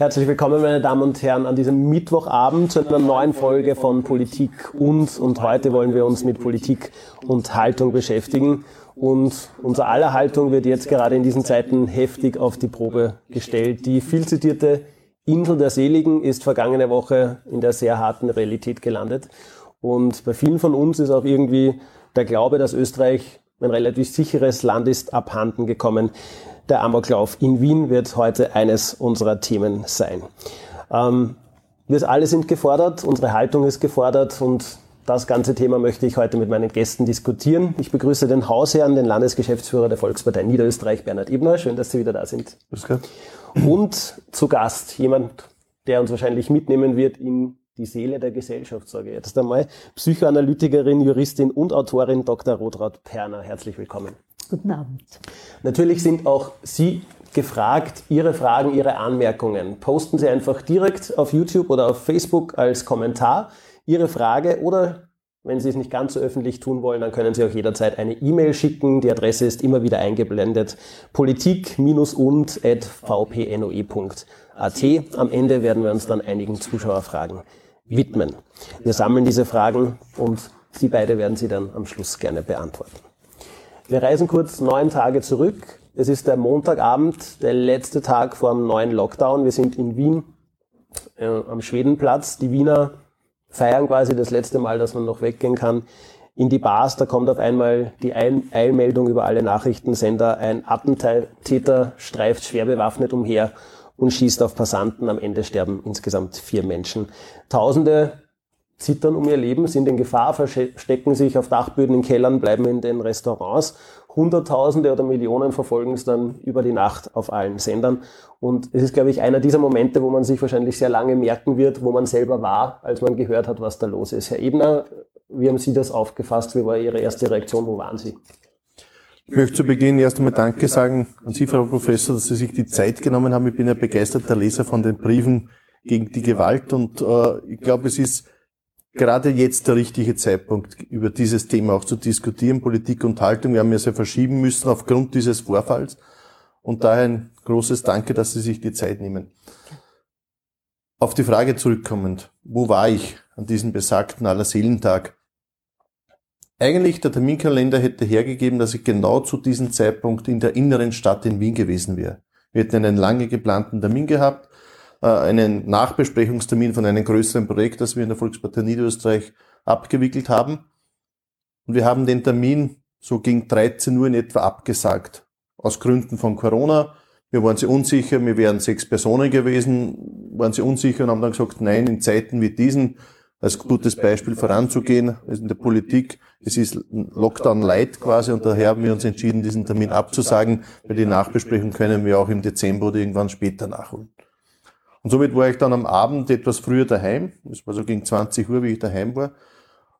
Herzlich willkommen, meine Damen und Herren, an diesem Mittwochabend zu einer neuen Folge von Politik und. Und heute wollen wir uns mit Politik und Haltung beschäftigen. Und unser aller Haltung wird jetzt gerade in diesen Zeiten heftig auf die Probe gestellt. Die viel zitierte Insel der Seligen ist vergangene Woche in der sehr harten Realität gelandet. Und bei vielen von uns ist auch irgendwie der Glaube, dass Österreich ein relativ sicheres Land ist, abhanden gekommen. Der Amoklauf in Wien wird heute eines unserer Themen sein. Ähm, wir alle sind gefordert, unsere Haltung ist gefordert und das ganze Thema möchte ich heute mit meinen Gästen diskutieren. Ich begrüße den Hausherrn, den Landesgeschäftsführer der Volkspartei Niederösterreich, Bernhard Ebner. Schön, dass Sie wieder da sind. Und zu Gast jemand, der uns wahrscheinlich mitnehmen wird in die Seele der Gesellschaft, sage ich jetzt einmal. Psychoanalytikerin, Juristin und Autorin Dr. Rotraud Perner. Herzlich willkommen. Guten Abend. Natürlich sind auch Sie gefragt, Ihre Fragen, Ihre Anmerkungen. Posten Sie einfach direkt auf YouTube oder auf Facebook als Kommentar Ihre Frage oder wenn Sie es nicht ganz so öffentlich tun wollen, dann können Sie auch jederzeit eine E-Mail schicken. Die Adresse ist immer wieder eingeblendet. politik-und.vpnoe.at. Am Ende werden wir uns dann einigen Zuschauerfragen widmen. Wir sammeln diese Fragen und Sie beide werden sie dann am Schluss gerne beantworten. Wir reisen kurz neun Tage zurück. Es ist der Montagabend, der letzte Tag vor dem neuen Lockdown. Wir sind in Wien äh, am Schwedenplatz. Die Wiener feiern quasi das letzte Mal, dass man noch weggehen kann. In die Bars, da kommt auf einmal die Eilmeldung über alle Nachrichtensender. Ein Attentäter streift schwer bewaffnet umher und schießt auf Passanten. Am Ende sterben insgesamt vier Menschen. Tausende zittern um ihr Leben, sind in Gefahr, verstecken sich auf Dachböden in Kellern, bleiben in den Restaurants. Hunderttausende oder Millionen verfolgen es dann über die Nacht auf allen Sendern. Und es ist, glaube ich, einer dieser Momente, wo man sich wahrscheinlich sehr lange merken wird, wo man selber war, als man gehört hat, was da los ist. Herr Ebner, wie haben Sie das aufgefasst? Wie war Ihre erste Reaktion? Wo waren Sie? Ich möchte zu Beginn erst einmal Danke sagen an Sie, Frau Professor, dass Sie sich die Zeit genommen haben. Ich bin ein begeisterter Leser von den Briefen gegen die Gewalt und äh, ich glaube, es ist gerade jetzt der richtige Zeitpunkt, über dieses Thema auch zu diskutieren, Politik und Haltung. Wir haben ja sehr verschieben müssen aufgrund dieses Vorfalls. Und daher ein großes Danke, dass Sie sich die Zeit nehmen. Auf die Frage zurückkommend, wo war ich an diesem besagten Allerseelentag? Eigentlich der Terminkalender hätte hergegeben, dass ich genau zu diesem Zeitpunkt in der inneren Stadt in Wien gewesen wäre. Wir hätten einen lange geplanten Termin gehabt einen Nachbesprechungstermin von einem größeren Projekt, das wir in der Volkspartei Niederösterreich abgewickelt haben. Und wir haben den Termin so gegen 13 Uhr in etwa abgesagt. Aus Gründen von Corona. Wir waren sie unsicher, wir wären sechs Personen gewesen, waren sie unsicher und haben dann gesagt, nein, in Zeiten wie diesen als gutes Beispiel voranzugehen, also in der Politik, es ist Lockdown light quasi und daher haben wir uns entschieden, diesen Termin abzusagen, weil die Nachbesprechung können wir auch im Dezember oder irgendwann später nachholen. Und somit war ich dann am Abend etwas früher daheim. Es war so gegen 20 Uhr, wie ich daheim war.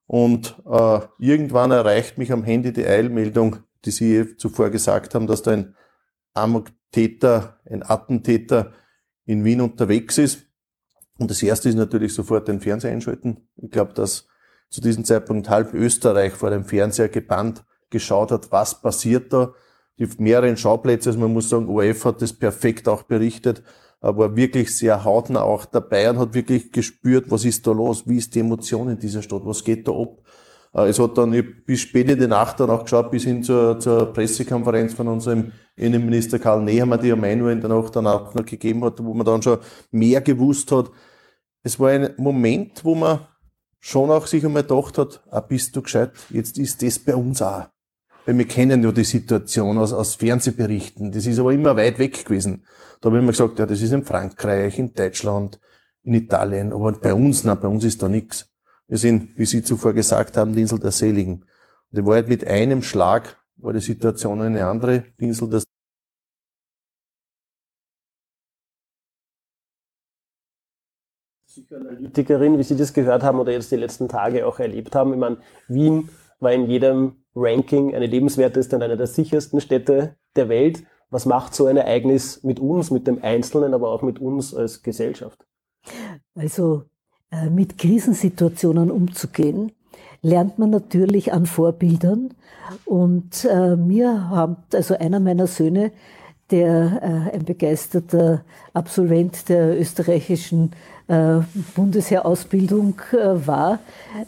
Und äh, irgendwann erreicht mich am Handy die Eilmeldung, die Sie zuvor gesagt haben, dass da ein Amok-Täter, ein Attentäter in Wien unterwegs ist. Und das erste ist natürlich sofort den Fernseher einschalten. Ich glaube, dass zu diesem Zeitpunkt halb Österreich vor dem Fernseher gebannt geschaut hat, was passiert da. Die mehreren Schauplätze, also man muss sagen, ORF hat das perfekt auch berichtet war wirklich sehr hautnah auch dabei und hat wirklich gespürt, was ist da los, wie ist die Emotion in dieser Stadt, was geht da ab. Äh, es hat dann bis spät in die Nacht dann auch geschaut, bis hin zur, zur Pressekonferenz von unserem Innenminister Karl Nehammer, die am Manuel in der Nacht dann auch noch gegeben hat, wo man dann schon mehr gewusst hat. Es war ein Moment, wo man schon auch sich einmal gedacht hat, ah, bist du gescheit, jetzt ist das bei uns auch. Weil wir kennen ja die Situation aus, aus Fernsehberichten. Das ist aber immer weit weg gewesen. Da habe ich immer gesagt, ja, das ist in Frankreich, in Deutschland, in Italien, aber bei uns, na, bei uns ist da nichts. Wir sind, wie Sie zuvor gesagt haben, die Insel der Seligen. Und in Wahrheit mit einem Schlag war die Situation eine andere. Die Insel der Psychoanalytikerin, wie Sie das gehört haben oder jetzt die letzten Tage auch erlebt haben. Ich meine, Wien war in jedem Ranking eine lebenswerteste und eine der sichersten Städte der Welt. Was macht so ein Ereignis mit uns, mit dem Einzelnen, aber auch mit uns als Gesellschaft? Also äh, mit Krisensituationen umzugehen, lernt man natürlich an Vorbildern. Und äh, mir haben, also einer meiner Söhne, der äh, ein begeisterter Absolvent der österreichischen äh, Bundesheerausbildung äh, war,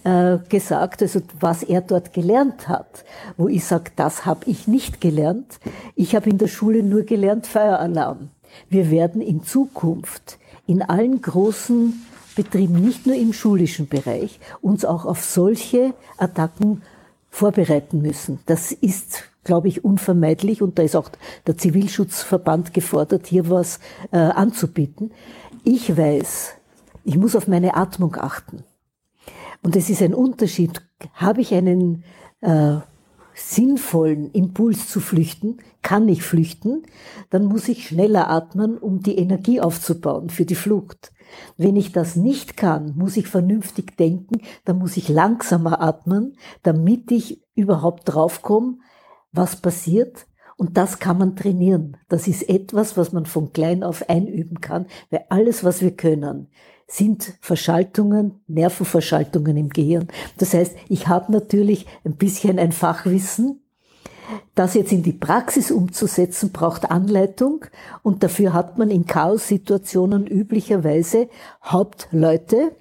äh, gesagt, also was er dort gelernt hat, wo ich sage, das habe ich nicht gelernt. Ich habe in der Schule nur gelernt Feueralarm. Wir werden in Zukunft in allen großen Betrieben, nicht nur im schulischen Bereich, uns auch auf solche Attacken vorbereiten müssen. Das ist, glaube ich, unvermeidlich und da ist auch der Zivilschutzverband gefordert, hier was äh, anzubieten. Ich weiß, ich muss auf meine Atmung achten. Und es ist ein Unterschied. Habe ich einen äh, sinnvollen Impuls zu flüchten, kann ich flüchten, dann muss ich schneller atmen, um die Energie aufzubauen für die Flucht. Wenn ich das nicht kann, muss ich vernünftig denken, dann muss ich langsamer atmen, damit ich überhaupt draufkomme, was passiert. Und das kann man trainieren. Das ist etwas, was man von klein auf einüben kann, weil alles, was wir können, sind Verschaltungen, Nervenverschaltungen im Gehirn. Das heißt, ich habe natürlich ein bisschen ein Fachwissen. Das jetzt in die Praxis umzusetzen, braucht Anleitung und dafür hat man in Chaos-Situationen üblicherweise Hauptleute,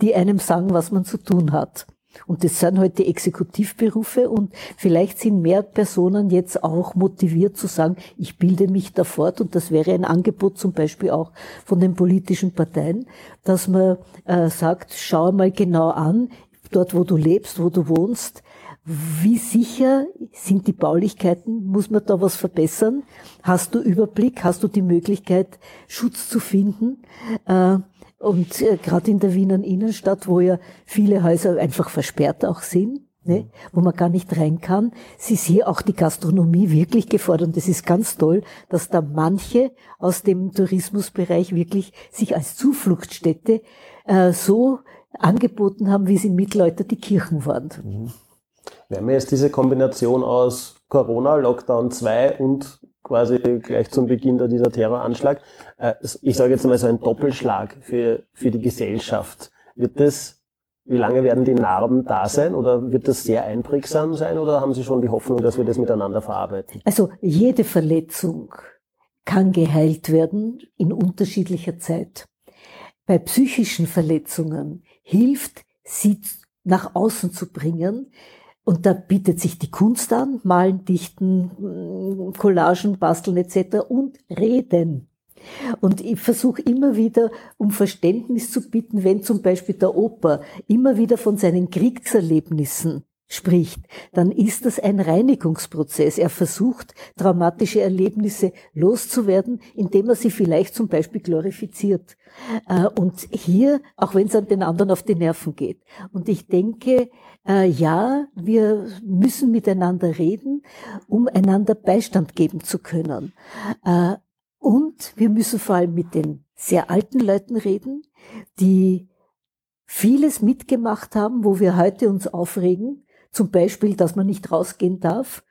die einem sagen, was man zu tun hat. Und das sind heute halt Exekutivberufe und vielleicht sind mehr Personen jetzt auch motiviert zu sagen, ich bilde mich da fort und das wäre ein Angebot zum Beispiel auch von den politischen Parteien, dass man äh, sagt, schau mal genau an, dort wo du lebst, wo du wohnst, wie sicher sind die Baulichkeiten? Muss man da was verbessern? Hast du Überblick? Hast du die Möglichkeit, Schutz zu finden? Äh, und äh, gerade in der Wiener Innenstadt, wo ja viele Häuser einfach versperrt auch sind, ne, wo man gar nicht rein kann, sie ist hier auch die Gastronomie wirklich gefordert. Und es ist ganz toll, dass da manche aus dem Tourismusbereich wirklich sich als Zufluchtsstätte äh, so angeboten haben, wie sie im Mittelalter die Kirchen waren. Mhm. Wir haben jetzt diese Kombination aus Corona, Lockdown 2 und quasi gleich zum Beginn dieser Terroranschlag. Äh, ich sage jetzt mal so ein Doppelschlag für, für die Gesellschaft. Wird das, wie lange werden die Narben da sein oder wird das sehr einprägsam sein oder haben Sie schon die Hoffnung, dass wir das miteinander verarbeiten? Also jede Verletzung kann geheilt werden in unterschiedlicher Zeit. Bei psychischen Verletzungen hilft, sie nach außen zu bringen, und da bietet sich die Kunst an, malen, dichten, Collagen, basteln etc. und reden. Und ich versuche immer wieder um Verständnis zu bitten, wenn zum Beispiel der Opa immer wieder von seinen Kriegserlebnissen spricht, dann ist das ein Reinigungsprozess. Er versucht, traumatische Erlebnisse loszuwerden, indem er sie vielleicht zum Beispiel glorifiziert. Äh, und hier, auch wenn es an den anderen auf die Nerven geht. Und ich denke, äh, ja, wir müssen miteinander reden, um einander Beistand geben zu können. Und wir müssen vor allem mit den sehr alten Leuten reden, die vieles mitgemacht haben, wo wir heute uns aufregen, zum Beispiel, dass man nicht rausgehen darf.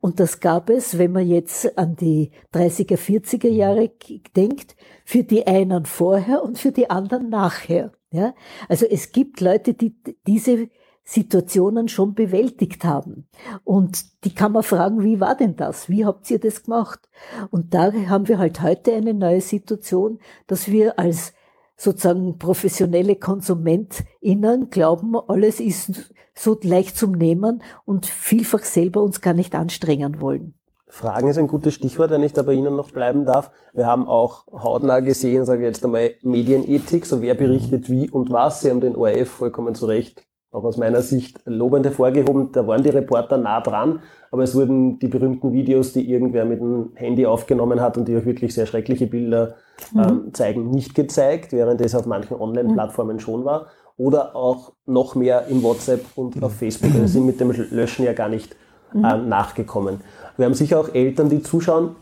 Und das gab es, wenn man jetzt an die 30er, 40er Jahre denkt, für die einen vorher und für die anderen nachher. Ja? Also es gibt Leute, die diese Situationen schon bewältigt haben. Und die kann man fragen, wie war denn das? Wie habt ihr das gemacht? Und da haben wir halt heute eine neue Situation, dass wir als sozusagen professionelle KonsumentInnen glauben, alles ist so leicht zum Nehmen und vielfach selber uns gar nicht anstrengen wollen. Fragen ist ein gutes Stichwort, wenn ich da bei Ihnen noch bleiben darf. Wir haben auch hautnah gesehen, sage ich jetzt einmal, Medienethik, so wer berichtet wie und was. Sie haben den ORF vollkommen zu Recht auch aus meiner Sicht lobend hervorgehoben. Da waren die Reporter nah dran, aber es wurden die berühmten Videos, die irgendwer mit dem Handy aufgenommen hat und die auch wirklich sehr schreckliche Bilder mhm. ähm, zeigen, nicht gezeigt, während es auf manchen Online-Plattformen mhm. schon war. Oder auch noch mehr im WhatsApp und auf Facebook. Also sind mit dem Löschen ja gar nicht mhm. ähm, nachgekommen. Wir haben sicher auch Eltern, die zuschauen.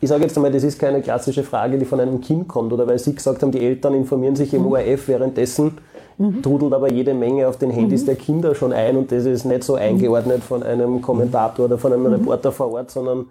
Ich sage jetzt einmal, das ist keine klassische Frage, die von einem Kind kommt. Oder weil Sie gesagt haben, die Eltern informieren sich im. ORF, währenddessen mhm. trudelt aber jede Menge auf den Handys mhm. der Kinder schon ein und das ist nicht so eingeordnet von einem Kommentator oder von einem mhm. Reporter vor Ort, sondern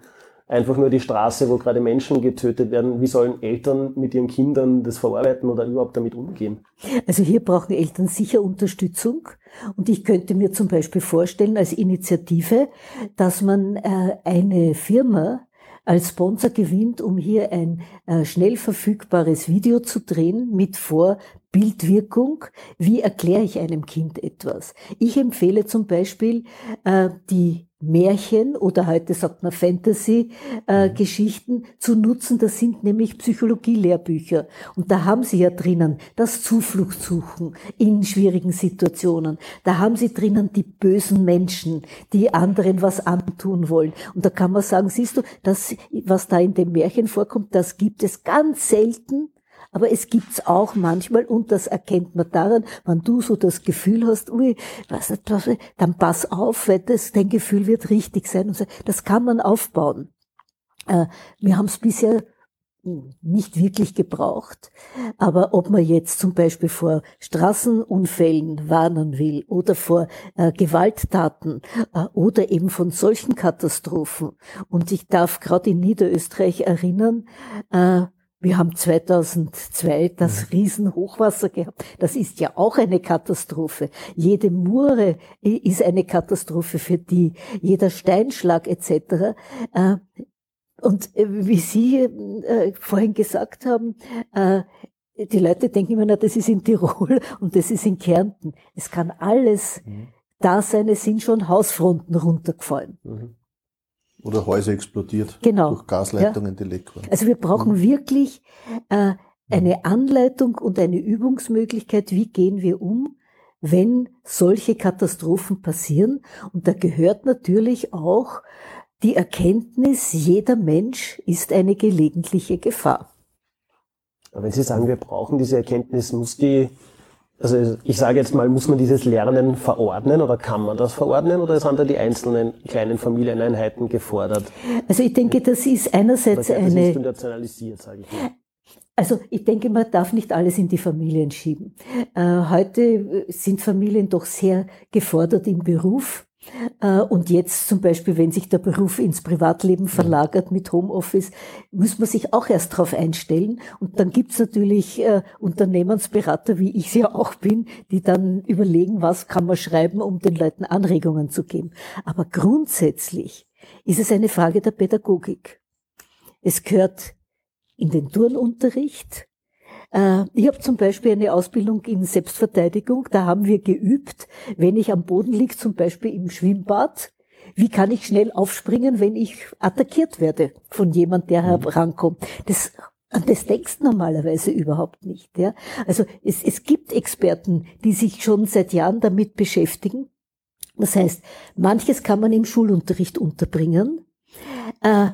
einfach nur die Straße, wo gerade Menschen getötet werden. Wie sollen Eltern mit ihren Kindern das verarbeiten oder überhaupt damit umgehen? Also hier brauchen Eltern sicher Unterstützung. Und ich könnte mir zum Beispiel vorstellen als Initiative, dass man äh, eine Firma als Sponsor gewinnt, um hier ein äh, schnell verfügbares Video zu drehen mit Vorbildwirkung. Wie erkläre ich einem Kind etwas? Ich empfehle zum Beispiel äh, die Märchen oder heute sagt man Fantasy-Geschichten äh, zu nutzen. Das sind nämlich Psychologie-Lehrbücher. Und da haben sie ja drinnen das Zuflucht suchen in schwierigen Situationen. Da haben sie drinnen die bösen Menschen, die anderen was antun wollen. Und da kann man sagen, siehst du, das, was da in dem Märchen vorkommt, das gibt es ganz selten aber es gibt's auch manchmal, und das erkennt man daran, wenn du so das Gefühl hast, ui, was, was, dann pass auf, weil das, dein Gefühl wird richtig sein. Und so. Das kann man aufbauen. Äh, wir haben es bisher nicht wirklich gebraucht. Aber ob man jetzt zum Beispiel vor Straßenunfällen warnen will oder vor äh, Gewalttaten äh, oder eben von solchen Katastrophen. Und ich darf gerade in Niederösterreich erinnern, äh, wir haben 2002 das. Riesenhochwasser gehabt. Das ist ja auch eine Katastrophe. Jede Mure ist eine Katastrophe für die, jeder Steinschlag etc. Äh, und äh, wie Sie äh, vorhin gesagt haben, die Leute denken immer, na, das ist in Tirol und das ist in Kärnten. Es kann alles mhm. da sein, es sind schon Hausfronten runtergefallen. Mhm oder Häuser explodiert genau. durch Gasleitungen, ja. die leck waren. Also wir brauchen mhm. wirklich äh, eine Anleitung und eine Übungsmöglichkeit, wie gehen wir um, wenn solche Katastrophen passieren. Und da gehört natürlich auch die Erkenntnis, jeder Mensch ist eine gelegentliche Gefahr. Aber wenn Sie sagen, wir brauchen diese Erkenntnis, muss die also ich sage jetzt mal, muss man dieses Lernen verordnen oder kann man das verordnen oder sind da die einzelnen kleinen Familieneinheiten gefordert? Also ich denke, das ist einerseits das eine... Ist internationalisiert, sage ich mal. Also ich denke, man darf nicht alles in die Familien schieben. Äh, heute sind Familien doch sehr gefordert im Beruf. Äh, und jetzt zum Beispiel, wenn sich der Beruf ins Privatleben verlagert mit Homeoffice, muss man sich auch erst darauf einstellen. Und dann gibt's natürlich äh, Unternehmensberater, wie ich ja auch bin, die dann überlegen, was kann man schreiben, um den Leuten Anregungen zu geben. Aber grundsätzlich ist es eine Frage der Pädagogik. Es gehört in den Turnunterricht, ich habe zum Beispiel eine Ausbildung in Selbstverteidigung. Da haben wir geübt, wenn ich am Boden liege, zum Beispiel im Schwimmbad, wie kann ich schnell aufspringen, wenn ich attackiert werde von jemand, der mhm. herankommt. Das an das denkst normalerweise überhaupt nicht. Ja? Also es, es gibt Experten, die sich schon seit Jahren damit beschäftigen. Das heißt, manches kann man im Schulunterricht unterbringen. Äh,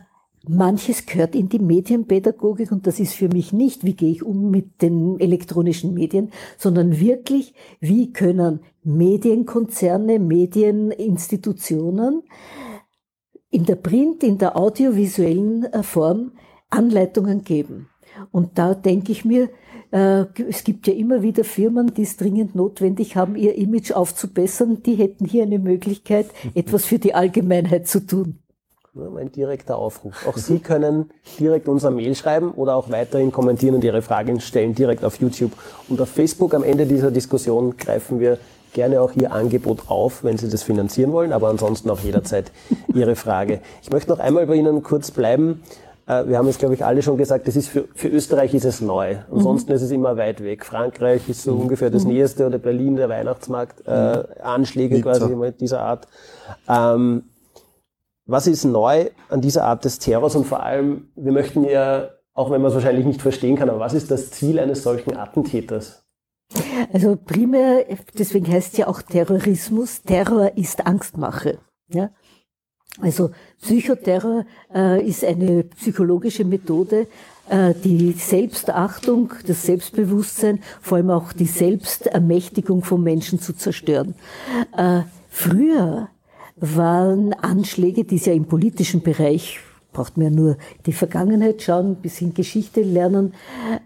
Manches gehört in die Medienpädagogik und das ist für mich nicht, wie gehe ich um mit den elektronischen Medien, sondern wirklich, wie können Medienkonzerne, Medieninstitutionen in der Print, in der audiovisuellen äh, Form Anleitungen geben. Und da denke ich mir, äh, es gibt ja immer wieder Firmen, die es dringend notwendig haben, ihr Image aufzubessern. Die hätten hier eine Möglichkeit, etwas für die Allgemeinheit zu tun. Ein direkter Aufruf. Auch Sie können direkt unser Mail schreiben oder auch weiterhin kommentieren und Ihre Fragen stellen direkt auf YouTube und auf Facebook. Am Ende dieser Diskussion greifen wir gerne auch Ihr Angebot auf, wenn Sie das finanzieren wollen, aber ansonsten auch jederzeit Ihre Frage. Ich möchte noch einmal bei Ihnen kurz bleiben. Äh, wir haben es, glaube ich, alle schon gesagt, das ist für, für Österreich ist es neu. Ansonsten mhm. ist es immer weit weg. Frankreich ist so ungefähr das mhm. Nächste oder Berlin, der Weihnachtsmarkt, äh, mhm. Anschläge Nizza. quasi dieser Art. Ähm, was ist neu an dieser Art des Terrors und vor allem, wir möchten ja, auch wenn man es wahrscheinlich nicht verstehen kann, aber was ist das Ziel eines solchen Attentäters? Also primär, deswegen heißt es ja auch Terrorismus, Terror ist Angstmache. Ja? Also Psychoterror äh, ist eine psychologische Methode, äh, die Selbstachtung, das Selbstbewusstsein, vor allem auch die Selbstermächtigung von Menschen zu zerstören. Äh, früher waren Anschläge, die es ja im politischen Bereich braucht man ja nur die Vergangenheit schauen, ein bisschen Geschichte lernen,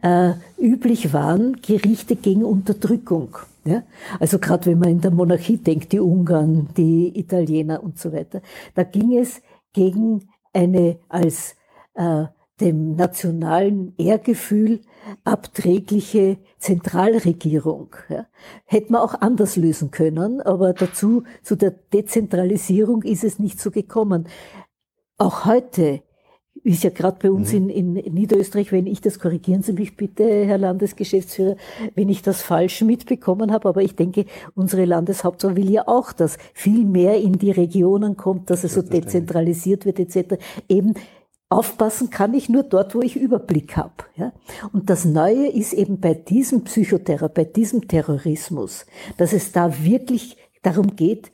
äh, üblich waren Gerichte gegen Unterdrückung. Ja? Also gerade wenn man in der Monarchie denkt, die Ungarn, die Italiener und so weiter, da ging es gegen eine als äh, dem nationalen Ehrgefühl abträgliche Zentralregierung. Ja. Hätte man auch anders lösen können, aber dazu, zu der Dezentralisierung ist es nicht so gekommen. Auch heute ist ja gerade bei uns mhm. in, in Niederösterreich, wenn ich das, korrigieren Sie mich bitte, Herr Landesgeschäftsführer, wenn ich das falsch mitbekommen habe, aber ich denke, unsere Landeshauptfrau will ja auch, dass viel mehr in die Regionen kommt, dass es so dezentralisiert wird etc. Eben Aufpassen kann ich nur dort, wo ich Überblick habe. Ja? Und das Neue ist eben bei diesem Psychoterror, bei diesem Terrorismus, dass es da wirklich darum geht,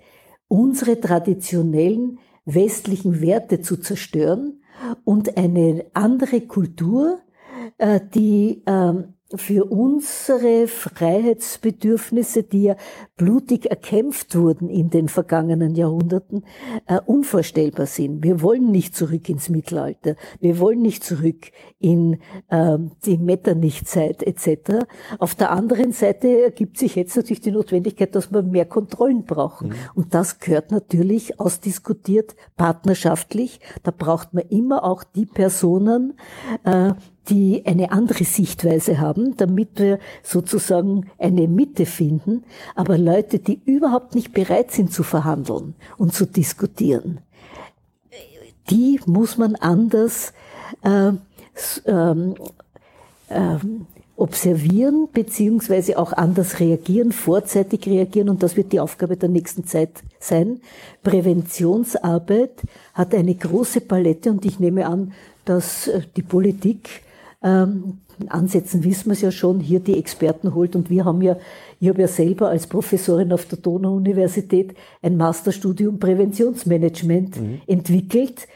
unsere traditionellen westlichen Werte zu zerstören und eine andere Kultur, äh, die ähm, für unsere Freiheitsbedürfnisse, die ja blutig erkämpft wurden in den vergangenen Jahrhunderten, äh, unvorstellbar sind. Wir wollen nicht zurück ins Mittelalter, wir wollen nicht zurück in äh, die Metternichtzeit etc. Auf der anderen Seite ergibt sich jetzt natürlich die Notwendigkeit, dass wir mehr Kontrollen brauchen. Mhm. Und das gehört natürlich ausdiskutiert, partnerschaftlich. Da braucht man immer auch die Personen, äh, die eine andere Sichtweise haben, damit wir sozusagen eine Mitte finden. Aber Leute, die überhaupt nicht bereit sind zu verhandeln und zu diskutieren, die muss man anders äh, ähm, ähm, observieren beziehungsweise auch anders reagieren, vorzeitig reagieren und das wird die Aufgabe der nächsten Zeit sein. Präventionsarbeit hat eine große Palette und ich nehme an, dass äh, die Politik ähm, Ansätzen wissen wir es ja schon, hier die Experten holt. Und wir haben ja, ich habe ja selber als Professorin auf der Donau-Universität ein Masterstudium Präventionsmanagement mhm. entwickelt.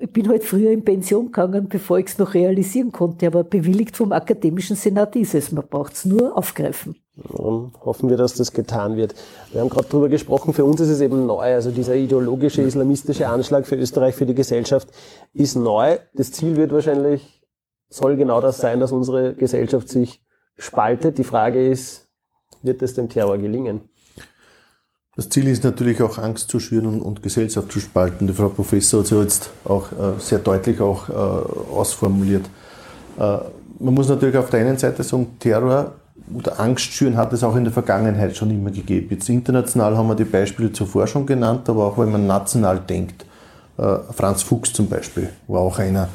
Ich bin halt früher in Pension gegangen, bevor ich es noch realisieren konnte, aber bewilligt vom Akademischen Senat ist es. Man braucht es nur aufgreifen. Und hoffen wir, dass das getan wird. Wir haben gerade darüber gesprochen, für uns ist es eben neu. Also dieser ideologische, islamistische Anschlag für Österreich, für die Gesellschaft ist neu. Das Ziel wird wahrscheinlich soll genau das sein, dass unsere Gesellschaft sich spaltet. Die Frage ist, wird es dem Terror gelingen? Das Ziel ist natürlich auch Angst zu schüren und, Gesellschaft zu spalten. Die Frau Professor hat es ja jetzt auch äh, sehr deutlich auch äh, ausformuliert. Äh, man muss natürlich auf der einen Seite sagen, Terror oder Angst schüren hat es auch in der Vergangenheit schon immer gegeben. Jetzt international haben wir die Beispiele zuvor schon genannt, aber auch wenn man national denkt. Franz Fuchs zum Beispiel war auch einer,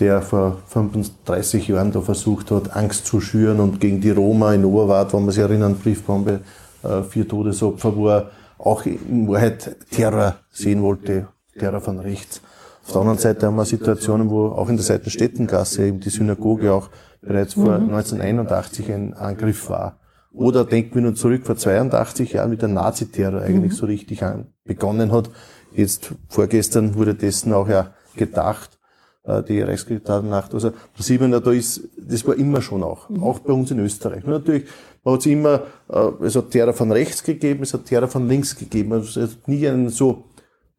der vor 35 Jahren da versucht hat, Angst zu schüren und gegen die Roma in Oberwart, wo man sich erinnern, Briefbombe, äh, vier Todesopfer, wo er auch in Wahrheit Terror sehen wollte, Terror von rechts. Auf der anderen Seite haben wir Situationen, wo auch in der Seitenstädtengasse eben die Synagoge auch bereits vor mhm. 1981 ein Angriff war. Oder denken wir nur zurück, vor 82 Jahren, wie der Naziterror eigentlich mhm. so richtig begonnen hat. Jetzt vorgestern wurde dessen auch ja gedacht. Äh, die Reichskriegsnacht. Also da sieht man, da ist, das war immer schon auch, mhm. auch bei uns in Österreich. Nur natürlich, man hat es immer, äh, es hat Terror von rechts gegeben, es hat Terror von links gegeben. Also es hat nie einen so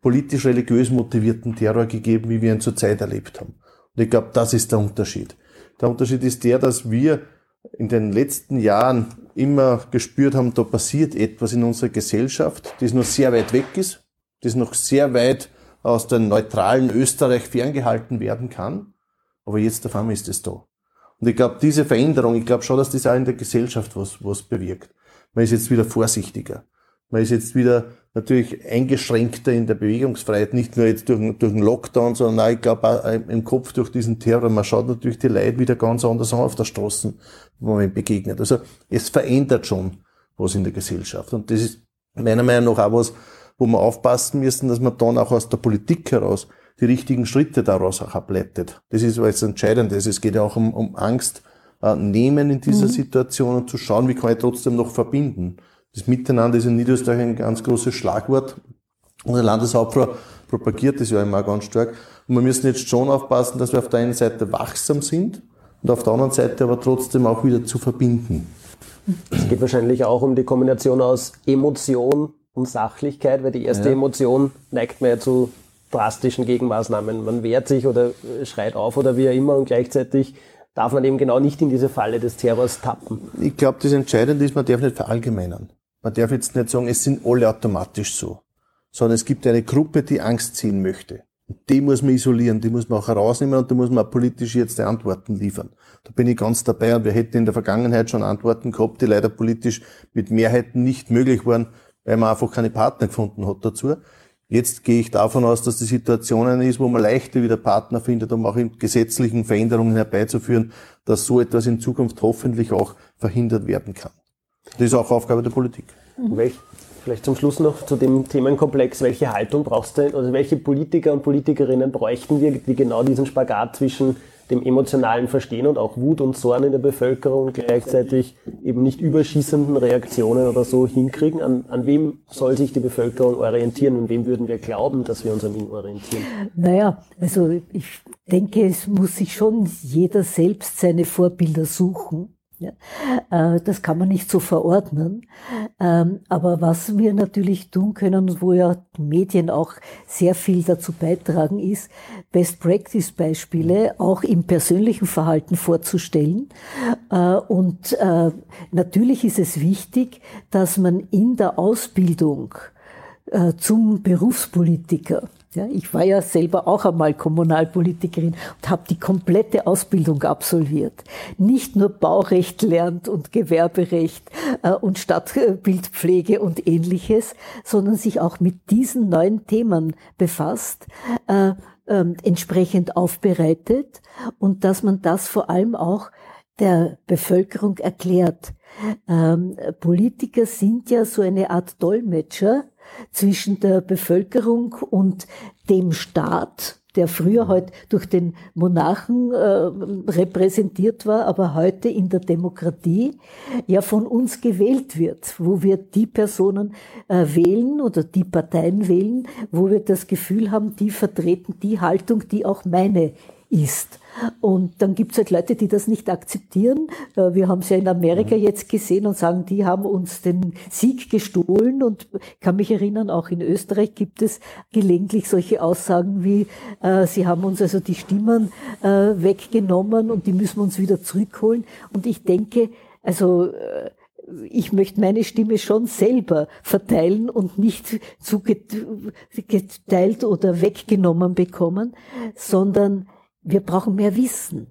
politisch-religiös motivierten Terror gegeben, wie wir ihn zurzeit erlebt haben. Und ich glaube, das ist der Unterschied. Der Unterschied ist der, dass wir in den letzten Jahren immer gespürt haben, da passiert etwas in unserer Gesellschaft, das noch sehr weit weg ist, das noch sehr weit aus dem neutralen Österreich ferngehalten werden kann. Aber jetzt auf einmal ist es da. Und ich glaube, diese Veränderung, ich glaube schon, dass das auch in der Gesellschaft was, was bewirkt. Man ist jetzt wieder vorsichtiger. Man ist jetzt wieder natürlich eingeschränkter in der Bewegungsfreiheit, nicht nur jetzt durch, durch den Lockdown, sondern auch, ich glaube, auch im Kopf durch diesen Terror. Man schaut natürlich die Leute wieder ganz anders an auf der Straße, wo man begegnet. Also es verändert schon was in der Gesellschaft. Und das ist meiner Meinung nach auch was, wo wir aufpassen müssen, dass man dann auch aus der Politik heraus die richtigen Schritte daraus auch ableitet. Das ist was Entscheidendes. Es geht ja auch um, um Angst äh, nehmen in dieser mhm. Situation und zu schauen, wie kann ich trotzdem noch verbinden. Das Miteinander ist in Niederösterreich ein ganz großes Schlagwort. Unsere Landeshauptfrau propagiert das ja immer ganz stark. Und wir müssen jetzt schon aufpassen, dass wir auf der einen Seite wachsam sind und auf der anderen Seite aber trotzdem auch wieder zu verbinden. Es geht wahrscheinlich auch um die Kombination aus Emotion um Sachlichkeit, weil die erste ja. Emotion neigt man ja zu drastischen Gegenmaßnahmen. Man wehrt sich oder schreit auf oder wie auch immer und gleichzeitig darf man eben genau nicht in diese Falle des Terrors tappen. Ich glaube, das Entscheidende ist, man darf nicht verallgemeinern. Man darf jetzt nicht sagen, es sind alle automatisch so, sondern es gibt eine Gruppe, die Angst ziehen möchte. Die muss man isolieren, die muss man auch herausnehmen und da muss man auch politisch jetzt die Antworten liefern. Da bin ich ganz dabei und wir hätten in der Vergangenheit schon Antworten gehabt, die leider politisch mit Mehrheiten nicht möglich waren, weil man einfach keine Partner gefunden hat dazu. Jetzt gehe ich davon aus, dass die Situation eine ist, wo man leichter wieder Partner findet, um auch in gesetzlichen Veränderungen herbeizuführen, dass so etwas in Zukunft hoffentlich auch verhindert werden kann. Das ist auch Aufgabe der Politik. Welch, vielleicht zum Schluss noch zu dem Themenkomplex, welche Haltung brauchst du, also welche Politiker und Politikerinnen bräuchten wir, die genau diesen Spagat zwischen dem emotionalen Verstehen und auch Wut und Zorn in der Bevölkerung gleichzeitig eben nicht überschießenden Reaktionen oder so hinkriegen? An, an wem soll sich die Bevölkerung orientieren und wem würden wir glauben, dass wir uns an ihm orientieren? Naja, also ich denke, es muss sich schon jeder selbst seine Vorbilder suchen. Ja, äh, das kann man nicht so verordnen. Ähm, aber was wir natürlich tun können wo ja Medien auch sehr viel dazu beitragen, ist, Best-Practice-Beispiele auch im persönlichen Verhalten vorzustellen. Äh, und äh, natürlich ist es wichtig, dass man in der Ausbildung zum Berufspolitiker ja, ich war ja selber auch einmal Kommunalpolitikerin und habe die komplette Ausbildung absolviert. Nicht nur Baurecht lernt und Gewerberecht äh, und Stadtbildpflege und ähnliches, sondern sich auch mit diesen neuen Themen befasst, äh, äh, entsprechend aufbereitet und dass man das vor allem auch der Bevölkerung erklärt. Ähm, Politiker sind ja so eine Art Dolmetscher zwischen der Bevölkerung und dem Staat, der früher halt durch den Monarchen äh, repräsentiert war, aber heute in der Demokratie ja von uns gewählt wird, wo wir die Personen äh, wählen oder die Parteien wählen, wo wir das Gefühl haben, die vertreten die Haltung, die auch meine ist. Und dann gibt es halt Leute, die das nicht akzeptieren. Äh, wir haben es ja in Amerika mhm. jetzt gesehen und sagen, die haben uns den Sieg gestohlen. Und ich kann mich erinnern, auch in Österreich gibt es gelegentlich solche Aussagen wie, äh, sie haben uns also die Stimmen äh, weggenommen und die müssen wir uns wieder zurückholen. Und ich denke, also äh, ich möchte meine Stimme schon selber verteilen und nicht zugeteilt oder weggenommen bekommen, sondern wir brauchen mehr Wissen.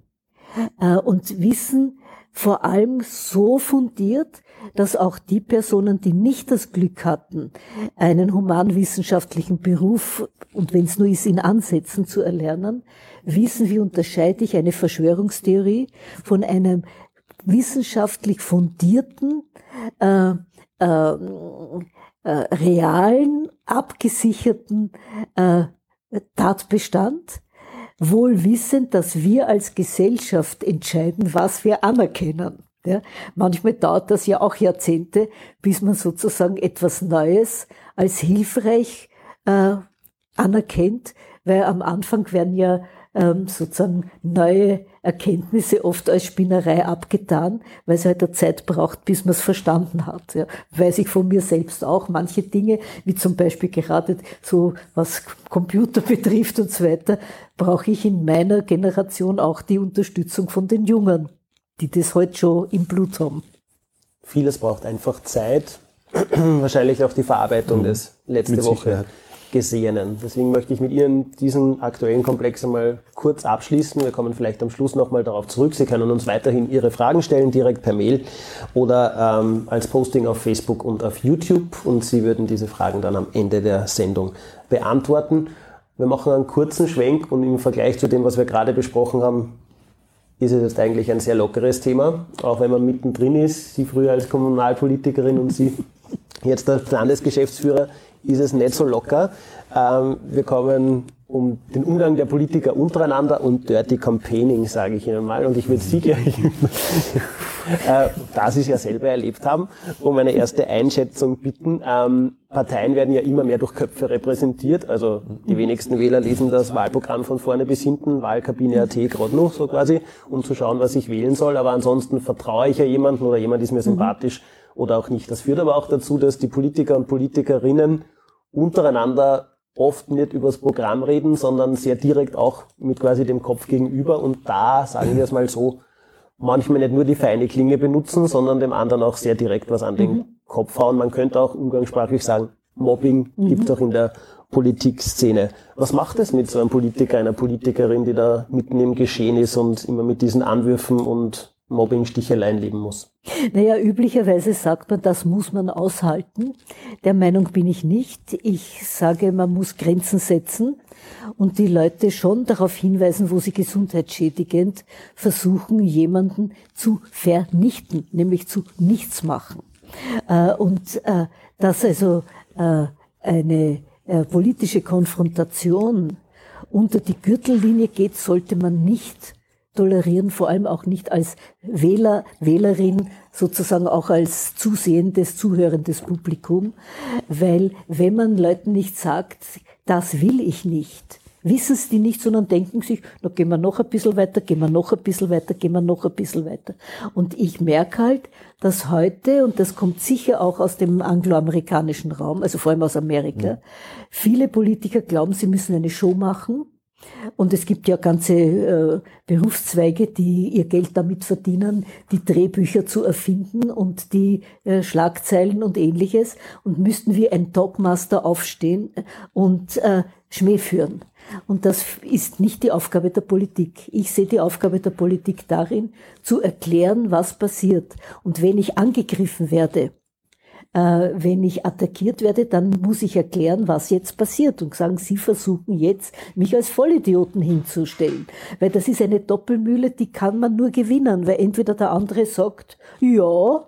Äh, und Wissen vor allem so fundiert, dass auch die Personen, die nicht das Glück hatten, einen humanwissenschaftlichen Beruf und wenn es nur ist, in Ansätzen zu erlernen, wissen, wie unterscheide ich eine Verschwörungstheorie von einem wissenschaftlich fundierten, äh, äh, äh, realen, abgesicherten äh, Tatbestand, wohl wissend, dass wir als Gesellschaft entscheiden, was wir anerkennen. Ja, manchmal dauert das ja auch Jahrzehnte, bis man sozusagen etwas Neues als hilfreich äh, anerkennt, weil am Anfang werden ja ähm, sozusagen neue Erkenntnisse oft als Spinnerei abgetan, weil es halt eine Zeit braucht, bis man es verstanden hat. Ja. Weiß ich von mir selbst auch. Manche Dinge, wie zum Beispiel gerade so was Computer betrifft und so weiter, brauche ich in meiner Generation auch die Unterstützung von den Jungen, die das heute halt schon im Blut haben. Vieles braucht einfach Zeit, wahrscheinlich auch die Verarbeitung mhm. des letzte Woche Gesehenen. Deswegen möchte ich mit Ihnen diesen aktuellen Komplex einmal kurz abschließen. Wir kommen vielleicht am Schluss nochmal darauf zurück. Sie können uns weiterhin Ihre Fragen stellen, direkt per Mail oder ähm, als Posting auf Facebook und auf YouTube. Und Sie würden diese Fragen dann am Ende der Sendung beantworten. Wir machen einen kurzen Schwenk und im Vergleich zu dem, was wir gerade besprochen haben, ist es jetzt eigentlich ein sehr lockeres Thema, auch wenn man mittendrin ist. Sie früher als Kommunalpolitikerin und Sie jetzt als Landesgeschäftsführer ist es nicht so locker. Ähm, wir kommen um den Umgang der Politiker untereinander und Dirty Campaigning, sage ich Ihnen mal. Und ich würde Sie gleich, äh, da Sie es ja selber erlebt haben, um eine erste Einschätzung bitten. Ähm, Parteien werden ja immer mehr durch Köpfe repräsentiert. Also die wenigsten Wähler lesen das Wahlprogramm von vorne bis hinten, Wahlkabine AT gerade noch so quasi, um zu schauen, was ich wählen soll. Aber ansonsten vertraue ich ja jemanden oder jemand ist mir sympathisch oder auch nicht. Das führt aber auch dazu, dass die Politiker und Politikerinnen untereinander oft nicht übers Programm reden, sondern sehr direkt auch mit quasi dem Kopf gegenüber und da, sagen wir es mal so, manchmal nicht nur die feine Klinge benutzen, sondern dem anderen auch sehr direkt was an den mhm. Kopf hauen. Man könnte auch umgangssprachlich sagen, Mobbing mhm. gibt es auch in der Politikszene. Was macht es mit so einem Politiker, einer Politikerin, die da mitten im Geschehen ist und immer mit diesen Anwürfen und Mobbing, Sticheleien leben muss? Naja, üblicherweise sagt man, das muss man aushalten. Der Meinung bin ich nicht. Ich sage, man muss Grenzen setzen und die Leute schon darauf hinweisen, wo sie gesundheitsschädigend versuchen, jemanden zu vernichten, nämlich zu nichts machen. Äh, und äh, dass also äh, eine politische Konfrontation unter die Gürtellinie geht, sollte man nicht tolerieren, vor allem auch nicht als Wähler, Wählerin, sozusagen auch als zusehendes, zuhörendes Publikum, weil wenn man Leuten nicht sagt, das will ich nicht, wissen es die nicht, sondern denken sich, na gehen wir noch ein bisschen weiter, gehen wir noch ein bisschen weiter, gehen wir noch ein bisschen weiter. Und ich merke halt, dass heute, und das kommt sicher auch aus dem angloamerikanischen Raum, also vor allem aus Amerika, mhm. viele Politiker glauben, sie müssen eine Show machen. Und es gibt ja ganze äh, Berufszweige, die ihr Geld damit verdienen, die Drehbücher zu erfinden und die äh, Schlagzeilen und ähnliches und müssten wie ein Talkmaster aufstehen und äh, Schmäh führen. Und das ist nicht die Aufgabe der Politik. Ich sehe die Aufgabe der Politik darin, zu erklären, was passiert. Und wenn ich angegriffen werde, äh, wenn ich attackiert werde, dann muss ich erklären, was jetzt passiert und sagen, Sie versuchen jetzt, mich als Vollidioten hinzustellen. Weil das ist eine Doppelmühle, die kann man nur gewinnen, weil entweder der andere sagt, ja,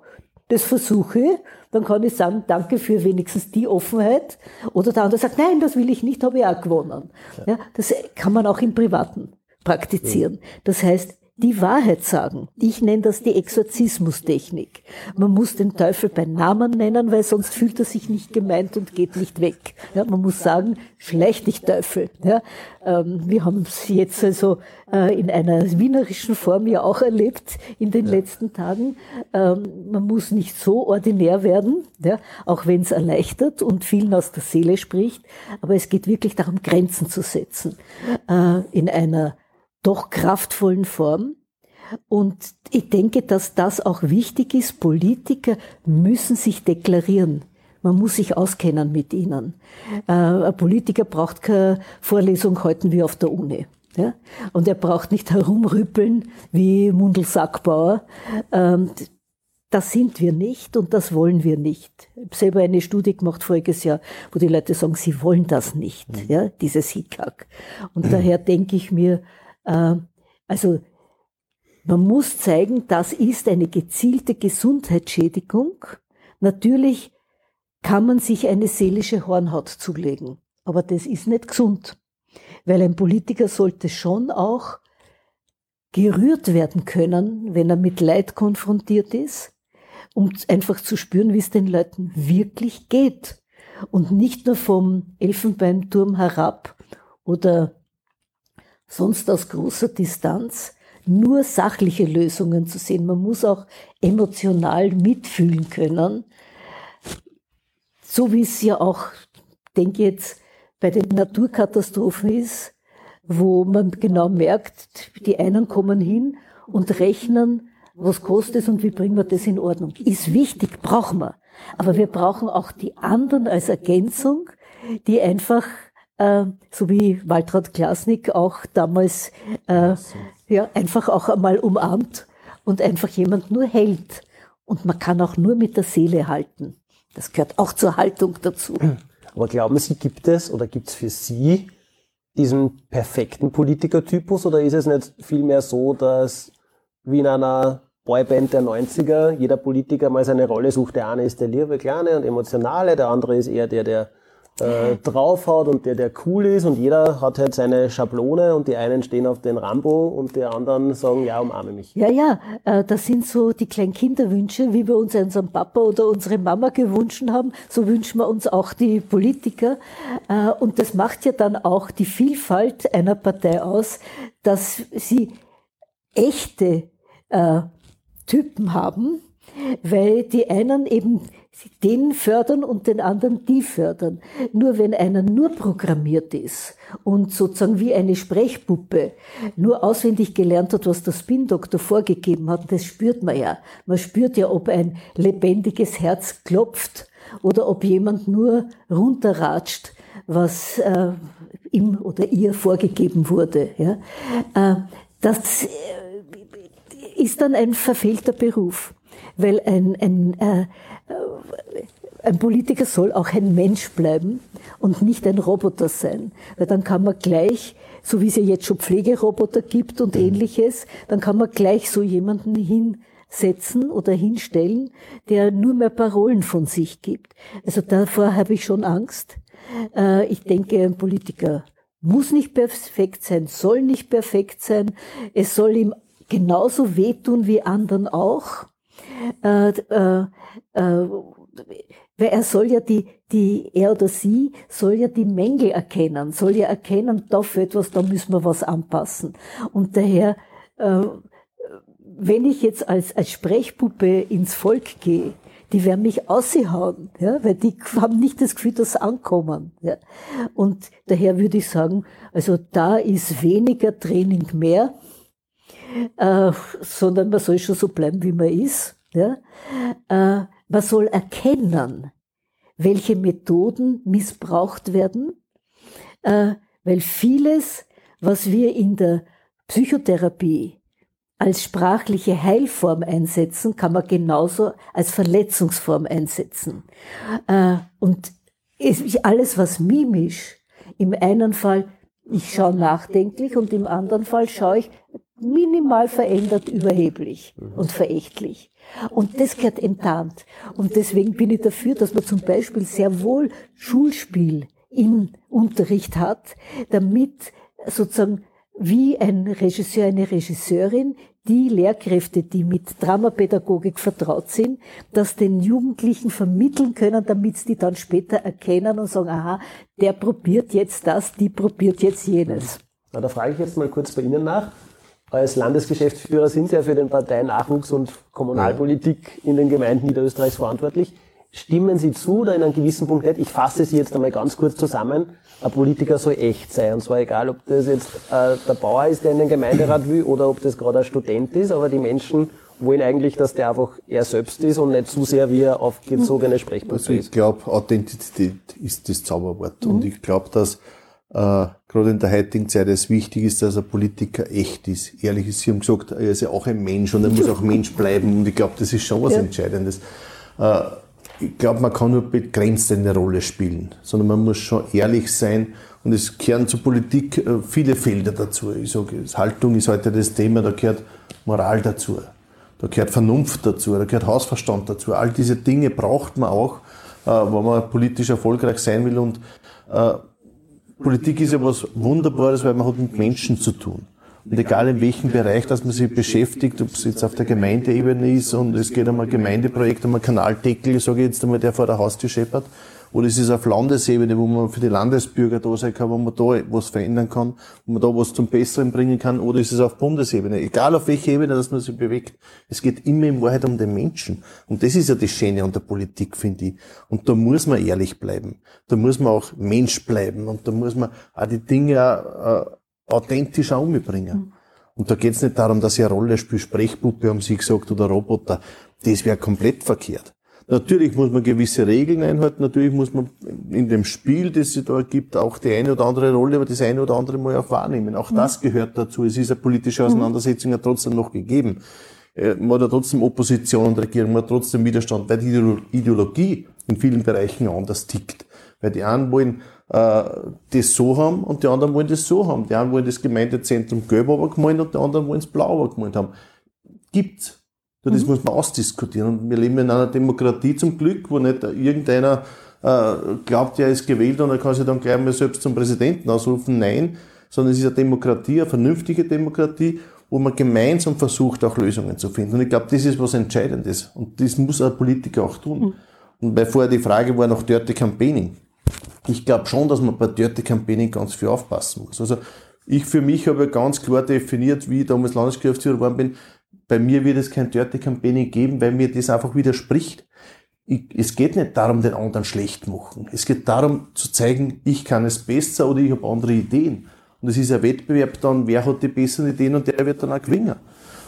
das versuche, dann kann ich sagen, danke für wenigstens die Offenheit. Oder der andere sagt, nein, das will ich nicht, habe ich auch gewonnen. Ja, das kann man auch im Privaten praktizieren. Das heißt, die Wahrheit sagen. Ich nenne das die Exorzismustechnik. Man muss den Teufel beim Namen nennen, weil sonst fühlt er sich nicht gemeint und geht nicht weg. Ja, man muss sagen, schleich dich Teufel. Ja, ähm, wir haben es jetzt also äh, in einer wienerischen Form ja auch erlebt in den ja. letzten Tagen. Ähm, man muss nicht so ordinär werden, ja, auch wenn es erleichtert und vielen aus der Seele spricht. Aber es geht wirklich darum, Grenzen zu setzen. Äh, in einer doch kraftvollen Form. Und ich denke, dass das auch wichtig ist. Politiker müssen sich deklarieren. Man muss sich auskennen mit ihnen. Äh, ein Politiker braucht keine Vorlesung halten wie auf der Uni. Ja? Und er braucht nicht herumrüppeln wie Mundel Sackbauer. Ähm, das sind wir nicht und das wollen wir nicht. Ich habe selber eine Studie gemacht voriges Jahr, wo die Leute sagen, sie wollen das nicht, mhm. ja, dieses Hickhack. Und daher denke ich mir, also man muss zeigen, das ist eine gezielte Gesundheitsschädigung. Natürlich kann man sich eine seelische Hornhaut zulegen, aber das ist nicht gesund, weil ein Politiker sollte schon auch gerührt werden können, wenn er mit Leid konfrontiert ist, um einfach zu spüren, wie es den Leuten wirklich geht und nicht nur vom Elfenbeinturm herab oder sonst aus großer Distanz nur sachliche Lösungen zu sehen. Man muss auch emotional mitfühlen können. So wie es ja auch, denke jetzt, bei den Naturkatastrophen ist, wo man genau merkt, die einen kommen hin und rechnen, was kostet es und wie bringen wir das in Ordnung. Ist wichtig, brauchen wir. Aber wir brauchen auch die anderen als Ergänzung, die einfach äh, so wie Waltraud Klasnik auch damals äh, ja, einfach auch einmal umarmt und einfach jemand nur hält. Und man kann auch nur mit der Seele halten. Das gehört auch zur Haltung dazu. Aber glauben Sie, gibt es oder gibt es für Sie diesen perfekten Politikertypus oder ist es nicht vielmehr so, dass wie in einer Boyband der 90er jeder Politiker mal seine Rolle sucht? Der eine ist der liebe Kleine und emotionale, der andere ist eher der, der äh, draufhaut und der, der cool ist und jeder hat halt seine Schablone und die einen stehen auf den Rambo und die anderen sagen, ja, umarme mich. Ja, ja, äh, das sind so die kleinen Kinderwünsche, wie wir uns unseren Papa oder unsere Mama gewünscht haben, so wünschen wir uns auch die Politiker. Äh, und das macht ja dann auch die Vielfalt einer Partei aus, dass sie echte äh, Typen haben, weil die einen eben den fördern und den anderen die fördern. Nur wenn einer nur programmiert ist und sozusagen wie eine Sprechpuppe nur auswendig gelernt hat, was der Spin-Doktor vorgegeben hat, das spürt man ja. Man spürt ja, ob ein lebendiges Herz klopft oder ob jemand nur runterratscht, was äh, ihm oder ihr vorgegeben wurde. Ja? Äh, das ist dann ein verfehlter Beruf, weil ein, ein, äh, ein Politiker soll auch ein Mensch bleiben und nicht ein Roboter sein, weil dann kann man gleich so wie es ja jetzt schon Pflegeroboter gibt und ähnliches, dann kann man gleich so jemanden hinsetzen oder hinstellen, der nur mehr Parolen von sich gibt. Also davor habe ich schon Angst. Äh, ich denke, ein Politiker muss nicht perfekt sein, soll nicht perfekt sein. Es soll ihm genauso wehtun wie anderen auch. Äh, äh, äh, weil er soll ja die, die, er oder sie soll ja die Mängel erkennen, soll ja erkennen, da für etwas, da müssen wir was anpassen. Und daher, äh, wenn ich jetzt als, als Sprechpuppe ins Volk gehe, die werden mich aushauen, ja, weil die haben nicht das Gefühl, dass sie ankommen. Ja. Und daher würde ich sagen, also da ist weniger Training mehr, äh, sondern man soll schon so bleiben, wie man ist. Ja. Äh, man soll erkennen, welche Methoden missbraucht werden, äh, weil vieles, was wir in der Psychotherapie als sprachliche Heilform einsetzen, kann man genauso als Verletzungsform einsetzen. Äh, und alles, was mimisch, im einen Fall, ich schaue nachdenklich und im anderen Fall schaue ich minimal verändert überheblich und verächtlich. Und das gehört enttarnt. Und deswegen bin ich dafür, dass man zum Beispiel sehr wohl Schulspiel im Unterricht hat, damit sozusagen wie ein Regisseur, eine Regisseurin, die Lehrkräfte, die mit Dramapädagogik vertraut sind, das den Jugendlichen vermitteln können, damit sie die dann später erkennen und sagen, aha, der probiert jetzt das, die probiert jetzt jenes. Na, da frage ich jetzt mal kurz bei Ihnen nach als Landesgeschäftsführer sind Sie ja für den Parteinachwuchs und Kommunalpolitik in den Gemeinden Niederösterreichs verantwortlich. Stimmen Sie zu oder in einem gewissen Punkt nicht? Ich fasse Sie jetzt einmal ganz kurz zusammen. Ein Politiker soll echt sein. Und zwar egal, ob das jetzt äh, der Bauer ist, der in den Gemeinderat will, oder ob das gerade ein Student ist. Aber die Menschen wollen eigentlich, dass der einfach er selbst ist und nicht zu sehr wie er aufgezogene Sprechpuppe also ich glaube, Authentizität ist das Zauberwort. Mhm. Und ich glaube, dass äh, gerade in der heutigen Zeit es wichtig ist, dass ein Politiker echt ist, ehrlich ist. Sie haben gesagt, er ist ja auch ein Mensch und er muss auch Mensch bleiben und ich glaube, das ist schon was ja. Entscheidendes. Äh, ich glaube, man kann nur begrenzt eine Rolle spielen, sondern man muss schon ehrlich sein und es gehören zur Politik äh, viele Felder dazu. Ich sage, Haltung ist heute das Thema, da gehört Moral dazu, da gehört Vernunft dazu, da gehört Hausverstand dazu. All diese Dinge braucht man auch, äh, wenn man politisch erfolgreich sein will und Politik ist ja was Wunderbares, weil man hat mit Menschen zu tun. Und egal in welchem Bereich, dass man sich beschäftigt, ob es jetzt auf der Gemeindeebene ist und es geht um ein Gemeindeprojekt, um einen Kanaldeckel, sage ich jetzt einmal, der vor der Haustür scheppert, oder es ist auf Landesebene, wo man für die Landesbürger da sein kann, wo man da was verändern kann, wo man da was zum Besseren bringen kann, oder ist es auf Bundesebene. Egal auf welche Ebene, dass man sich bewegt. Es geht immer in Wahrheit um den Menschen. Und das ist ja das Schöne an der Politik, finde ich. Und da muss man ehrlich bleiben. Da muss man auch Mensch bleiben. Und da muss man auch die Dinge äh, authentisch auch umbringen. Und da geht es nicht darum, dass ich eine Rolle spiele, Sprechpuppe, haben Sie gesagt, oder Roboter. Das wäre komplett verkehrt. Natürlich muss man gewisse Regeln einhalten, natürlich muss man in dem Spiel, das es da gibt, auch die eine oder andere Rolle, aber das eine oder andere mal auch wahrnehmen. Auch mhm. das gehört dazu. Es ist eine politische Auseinandersetzung ja trotzdem noch gegeben. Äh, man hat ja trotzdem Opposition und Regierung, man hat trotzdem Widerstand, weil die Ideologie in vielen Bereichen anders tickt. Weil die einen wollen äh, das so haben und die anderen wollen das so haben. Die einen wollen das Gemeindezentrum gelb aber gemalt und die anderen wollen es blau aber gemalt haben. Gibt's. Das mhm. muss man ausdiskutieren. Und wir leben in einer Demokratie zum Glück, wo nicht irgendeiner äh, glaubt, er ist gewählt und er kann sich dann gleich mal selbst zum Präsidenten ausrufen. Nein, sondern es ist eine Demokratie, eine vernünftige Demokratie, wo man gemeinsam versucht, auch Lösungen zu finden. Und ich glaube, das ist was Entscheidendes. Und das muss ein Politiker auch tun. Mhm. Und weil vorher die Frage war nach Dirty Campaigning. Ich glaube schon, dass man bei Dirty Campaigning ganz viel aufpassen muss. Also ich für mich habe ganz klar definiert, wie ich damals Landesgeschäftsführer geworden bin, bei mir wird es kein Dirty Campaigning geben, weil mir das einfach widerspricht. Ich, es geht nicht darum, den anderen schlecht machen. Es geht darum zu zeigen, ich kann es besser oder ich habe andere Ideen. Und es ist ein Wettbewerb dann, wer hat die besseren Ideen und der wird dann auch gewinnen.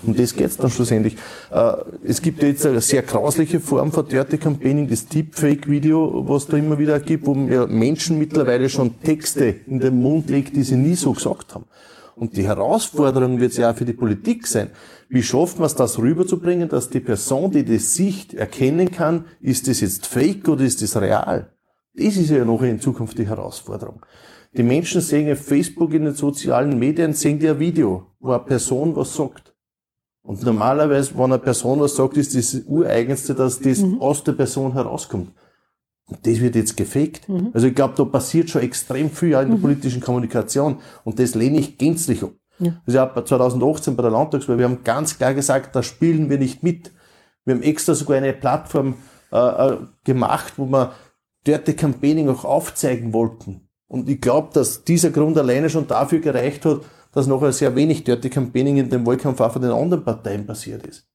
Um das geht's dann schlussendlich. Äh, es gibt ja jetzt eine sehr grausliche Form von Dirty Campaigning, das Deepfake-Video, was da immer wieder gibt, wo Menschen mittlerweile schon Texte in den Mund legt, die sie nie so gesagt haben. Und die Herausforderung wird ja auch für die Politik sein. Wie schafft man es, das rüberzubringen, dass die Person, die das Sicht erkennen kann, ist das jetzt fake oder ist das real? Das ist ja noch in Zukunft die Herausforderung. Die Menschen sehen auf Facebook in den sozialen Medien, sehen die ein Video, wo eine Person was sagt. Und normalerweise, wenn eine Person was sagt, ist das Ureigenste, dass das mhm. aus der Person herauskommt. Und das wird jetzt gefaked. Mhm. Also ich glaube, da passiert schon extrem viel auch in der mhm. politischen Kommunikation. Und das lehne ich gänzlich ab. Ja. Also ja, 2018 bei der Landtagswahl, wir haben ganz klar gesagt, da spielen wir nicht mit. Wir haben extra sogar eine Plattform äh, äh gemacht, wo wir Dirty Campaigning auch aufzeigen wollten. Und ich glaube, dass dieser Grund alleine schon dafür gereicht hat, dass noch sehr wenig Dirty Campaigning in dem Wahlkampf auch von den anderen Parteien passiert ist.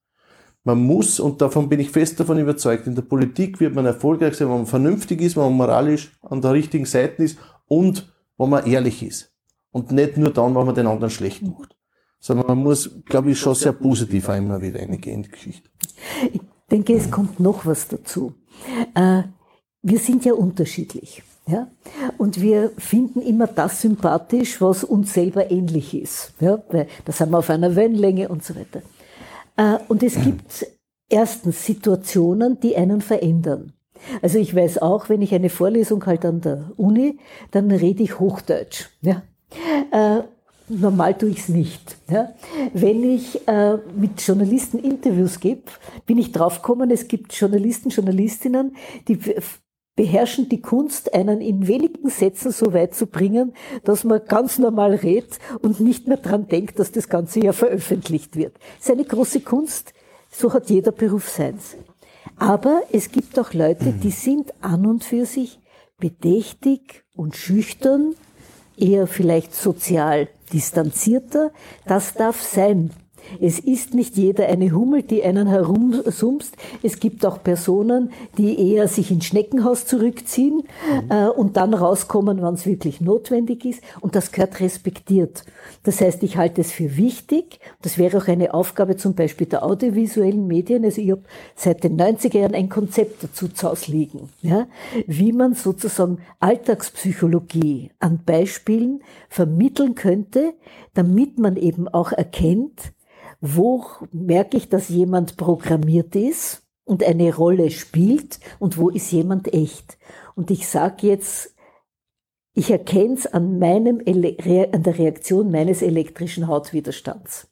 Man muss, und davon bin ich fest davon überzeugt, in der Politik wird man erfolgreich sein, wenn man vernünftig ist, wenn man moralisch an der richtigen Seite ist und wenn man ehrlich ist. Und nicht nur dann, wenn man den anderen schlecht macht. Sondern man muss, glaube ich, schon sehr positiv einmal wieder reingehen in die Geschichte. Ich denke, es kommt noch was dazu. Äh, wir sind ja unterschiedlich. Ja? Und wir finden immer das sympathisch, was uns selber ähnlich ist. Ja? Da sind wir auf einer Wellenlänge und so weiter. Äh, und es gibt erstens Situationen, die einen verändern. Also ich weiß auch, wenn ich eine Vorlesung halt an der Uni, dann rede ich Hochdeutsch. Ja? Äh, normal tue ich es nicht. Ja? Wenn ich äh, mit Journalisten Interviews gebe, bin ich draufgekommen, es gibt Journalisten, Journalistinnen, die beherrschen die Kunst, einen in wenigen Sätzen so weit zu bringen, dass man ganz normal redet und nicht mehr dran denkt, dass das Ganze ja veröffentlicht wird. Das ist eine große Kunst, so hat jeder Beruf seins. Aber es gibt auch Leute, die sind an und für sich bedächtig und schüchtern, eher vielleicht sozial distanzierter. Das darf sein. Es ist nicht jeder eine Hummel, die einen herumsumst. Es gibt auch Personen, die eher sich ins Schneckenhaus zurückziehen mhm. äh, und dann rauskommen, wann es wirklich notwendig ist. Und das gehört respektiert. Das heißt, ich halte es für wichtig. Das wäre auch eine Aufgabe zum Beispiel der audiovisuellen Medien. Also ich habe seit den 90er Jahren ein Konzept dazu zu liegen, ja, wie man sozusagen Alltagspsychologie an Beispielen vermitteln könnte, damit man eben auch erkennt, wo merke ich, dass jemand programmiert ist und eine Rolle spielt und wo ist jemand echt. Und ich sage jetzt, ich erkenne es an, an der Reaktion meines elektrischen Hautwiderstands.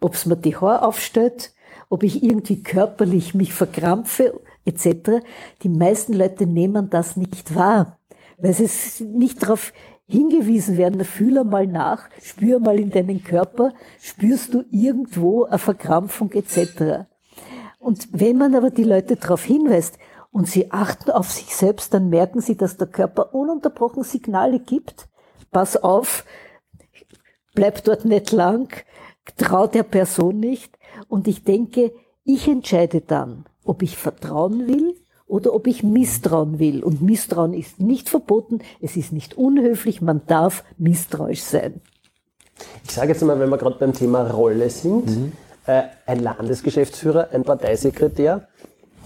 Ob es mir die Haare aufstellt, ob ich irgendwie körperlich mich verkrampfe, etc. Die meisten Leute nehmen das nicht wahr, weil sie nicht darauf hingewiesen werden, fühl mal nach, spür mal in deinen Körper, spürst du irgendwo eine Verkrampfung etc. Und wenn man aber die Leute darauf hinweist und sie achten auf sich selbst, dann merken sie, dass der Körper ununterbrochen Signale gibt. Pass auf, bleib dort nicht lang, trau der Person nicht. Und ich denke, ich entscheide dann, ob ich vertrauen will oder ob ich misstrauen will. Und Misstrauen ist nicht verboten, es ist nicht unhöflich, man darf misstrauisch sein. Ich sage jetzt mal, wenn wir gerade beim Thema Rolle sind, mhm. äh, ein Landesgeschäftsführer, ein Parteisekretär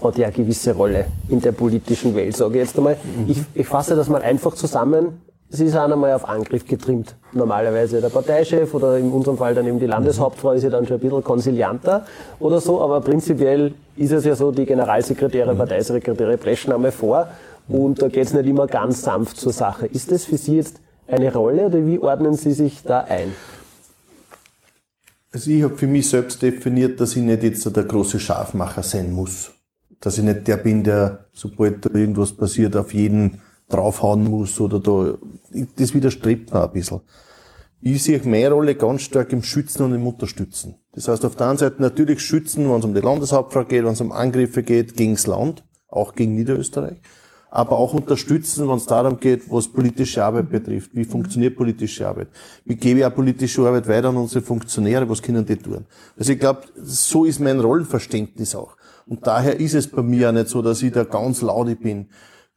hat ja eine gewisse Rolle in der politischen Welt, sage ich jetzt einmal. Mhm. Ich, ich fasse das mal einfach zusammen. Sie sind einmal auf Angriff getrimmt. Normalerweise der Parteichef oder in unserem Fall dann eben die Landeshauptfrau ist ja dann schon ein bisschen konsilianter oder so, aber prinzipiell ist es ja so, die Generalsekretäre, Parteisekretäre preschen einmal vor und da geht es nicht immer ganz sanft zur Sache. Ist das für Sie jetzt eine Rolle oder wie ordnen Sie sich da ein? Also ich habe für mich selbst definiert, dass ich nicht jetzt der große Schafmacher sein muss. Dass ich nicht der bin, der, sobald da irgendwas passiert, auf jeden draufhauen muss oder da, das widerstrebt mir ein bisschen. Ich sehe meine Rolle ganz stark im Schützen und im Unterstützen. Das heißt, auf der einen Seite natürlich schützen, wenn es um die Landeshauptfrau geht, wenn es um Angriffe geht gegen das Land, auch gegen Niederösterreich, aber auch unterstützen, wenn es darum geht, was politische Arbeit betrifft. Wie funktioniert politische Arbeit? Wie gebe ich auch politische Arbeit weiter an unsere Funktionäre? Was können die tun? Also ich glaube, so ist mein Rollenverständnis auch. Und daher ist es bei mir auch nicht so, dass ich da ganz laut bin.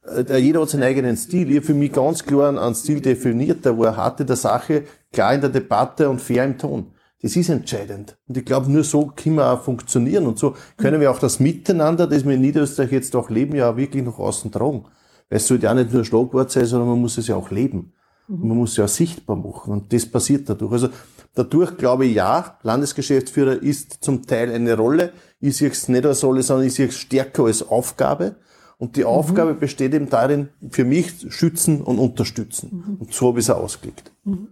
Äh, jeder hat seinen eigenen Stil. Ich habe für mich ganz klar einen Stil definiert, der war hart in der Sache, klar in der Debatte und fair im Ton. Das ist entscheidend. Und ich glaube, nur so können wir auch funktionieren. Und so können wir auch das Miteinander, das wir in Niederösterreich jetzt auch leben, ja auch wirklich nach außen tragen. Weil es sollte ja nicht nur ein Schlagwort sein, sondern man muss es ja auch leben. Mhm. Man muss sie auch sichtbar machen und das passiert dadurch. Also dadurch glaube ich, ja, Landesgeschäftsführer ist zum Teil eine Rolle. Ich sehe es nicht als Rolle, sondern ich sehe es stärker als Aufgabe. Und die mhm. Aufgabe besteht eben darin, für mich schützen und unterstützen. Mhm. Und so habe ich es auch ausgelegt. Mhm.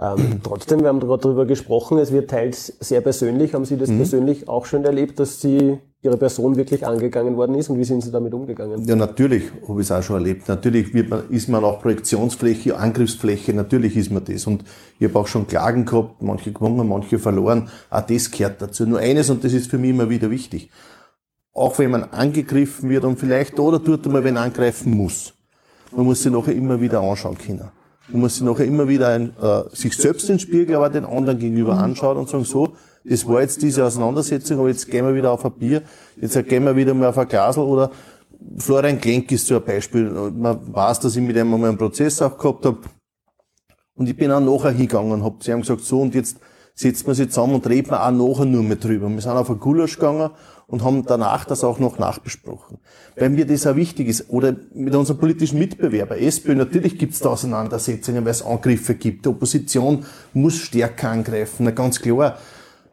Ähm, trotzdem, wir haben gerade darüber gesprochen, es wird teils sehr persönlich. Haben Sie das mhm. persönlich auch schon erlebt, dass Sie Ihre Person wirklich angegangen worden ist und wie sind Sie damit umgegangen? Ja, natürlich habe ich es auch schon erlebt. Natürlich wird man, ist man auch Projektionsfläche, Angriffsfläche, natürlich ist man das. Und ich habe auch schon Klagen gehabt, manche gewonnen, manche verloren. Auch das gehört dazu. Nur eines, und das ist für mich immer wieder wichtig. Auch wenn man angegriffen wird und vielleicht oder tut man, wenn angreifen muss. Man muss sich nachher immer wieder anschauen können. Man muss sich nachher immer wieder ein, äh, sich selbst ins Spiegel, aber den anderen gegenüber anschauen und sagen, so, das war jetzt diese Auseinandersetzung, aber jetzt gehen wir wieder auf ein Bier, jetzt gehen wir wieder mal auf ein Glasl oder Florian Klenk ist so ein Beispiel. Man weiß, dass ich mit ihm einmal einen Prozess auch gehabt habe. Und ich bin auch nachher hingegangen und habe zu ihm gesagt, so und jetzt setzen wir sich zusammen und reden wir auch nachher nur mehr drüber. Wir sind auf ein Gulasch gegangen und haben danach das auch noch nachbesprochen. Weil mir das auch wichtig ist. Oder mit unserem politischen Mitbewerber, SPÖ, natürlich gibt es da Auseinandersetzungen, weil es Angriffe gibt. Die Opposition muss stärker angreifen, na ganz klar.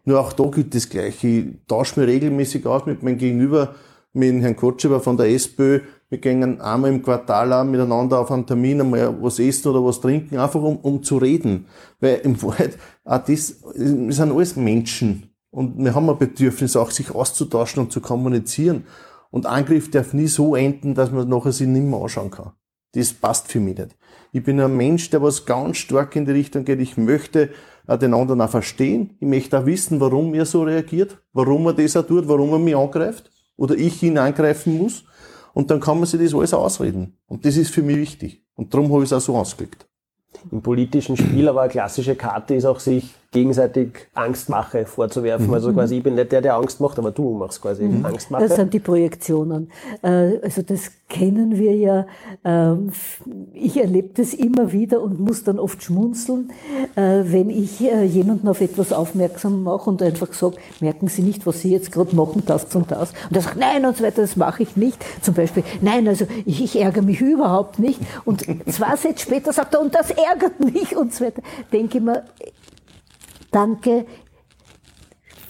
Nur auch da gilt das Gleiche. Ich tausche mir regelmäßig aus mit meinem Gegenüber, mit Herrn Kotschewer von der SPÖ. Wir gehen einmal im Quartal auch miteinander auf einen Termin, einmal was essen oder was trinken, einfach um, um zu reden. Weil im Wahrheit, auch das, wir sind alles Menschen. Und wir haben ein Bedürfnis, auch sich auszutauschen und zu kommunizieren. Und Angriff darf nie so enden, dass man nachher sich nicht mehr anschauen kann. Das passt für mich nicht. Ich bin ein Mensch, der was ganz stark in die Richtung geht. Ich möchte äh, den anderen auch verstehen. Ich möchte auch wissen, warum er so reagiert, warum er das auch tut, warum er mich angreift oder ich ihn angreifen muss. Und dann kann man sich das alles ausreden. Und das ist für mich wichtig. Und darum habe ich es auch so ausgelegt. Im politischen Spiel aber eine klassische Karte ist auch, sich gegenseitig Angstmache vorzuwerfen. Mhm. Also quasi, ich bin nicht der, der Angst macht, aber du machst quasi mhm. Angstmache. Das sind die Projektionen. Äh, also das kennen wir ja. Ähm, ich erlebe das immer wieder und muss dann oft schmunzeln, äh, wenn ich äh, jemanden auf etwas aufmerksam mache und einfach sage, merken Sie nicht, was Sie jetzt gerade machen, das und das. Und er sagt, nein und so weiter, das mache ich nicht. Zum Beispiel, nein, also ich, ich ärgere mich überhaupt nicht. Und zwei Sätze später sagt er, und das ärgert mich und so weiter. Denke ich mir, danke,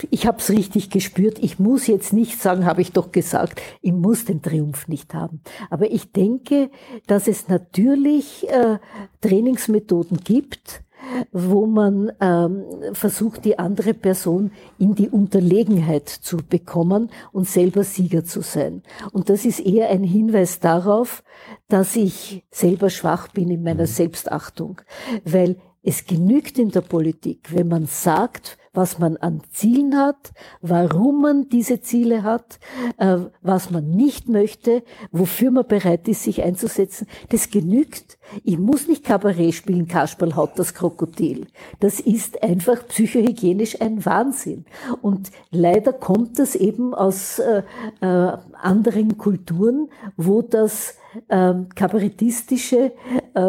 ich habe es richtig gespürt. Ich muss jetzt nicht sagen, habe ich doch gesagt, ich muss den Triumph nicht haben. Aber ich denke, dass es natürlich äh, Trainingsmethoden gibt, wo man ähm, versucht, die andere Person in die Unterlegenheit zu bekommen und selber Sieger zu sein. Und das ist eher ein Hinweis darauf, dass ich selber schwach bin in meiner Selbstachtung. Weil es genügt in der Politik, wenn man sagt, was man an Zielen hat, warum man diese Ziele hat, äh, was man nicht möchte, wofür man bereit ist, sich einzusetzen. Das genügt. Ich muss nicht Kabarett spielen, Kasperl haut das Krokodil. Das ist einfach psychohygienisch ein Wahnsinn. Und leider kommt das eben aus äh, äh, anderen Kulturen, wo das äh, Kabarettistische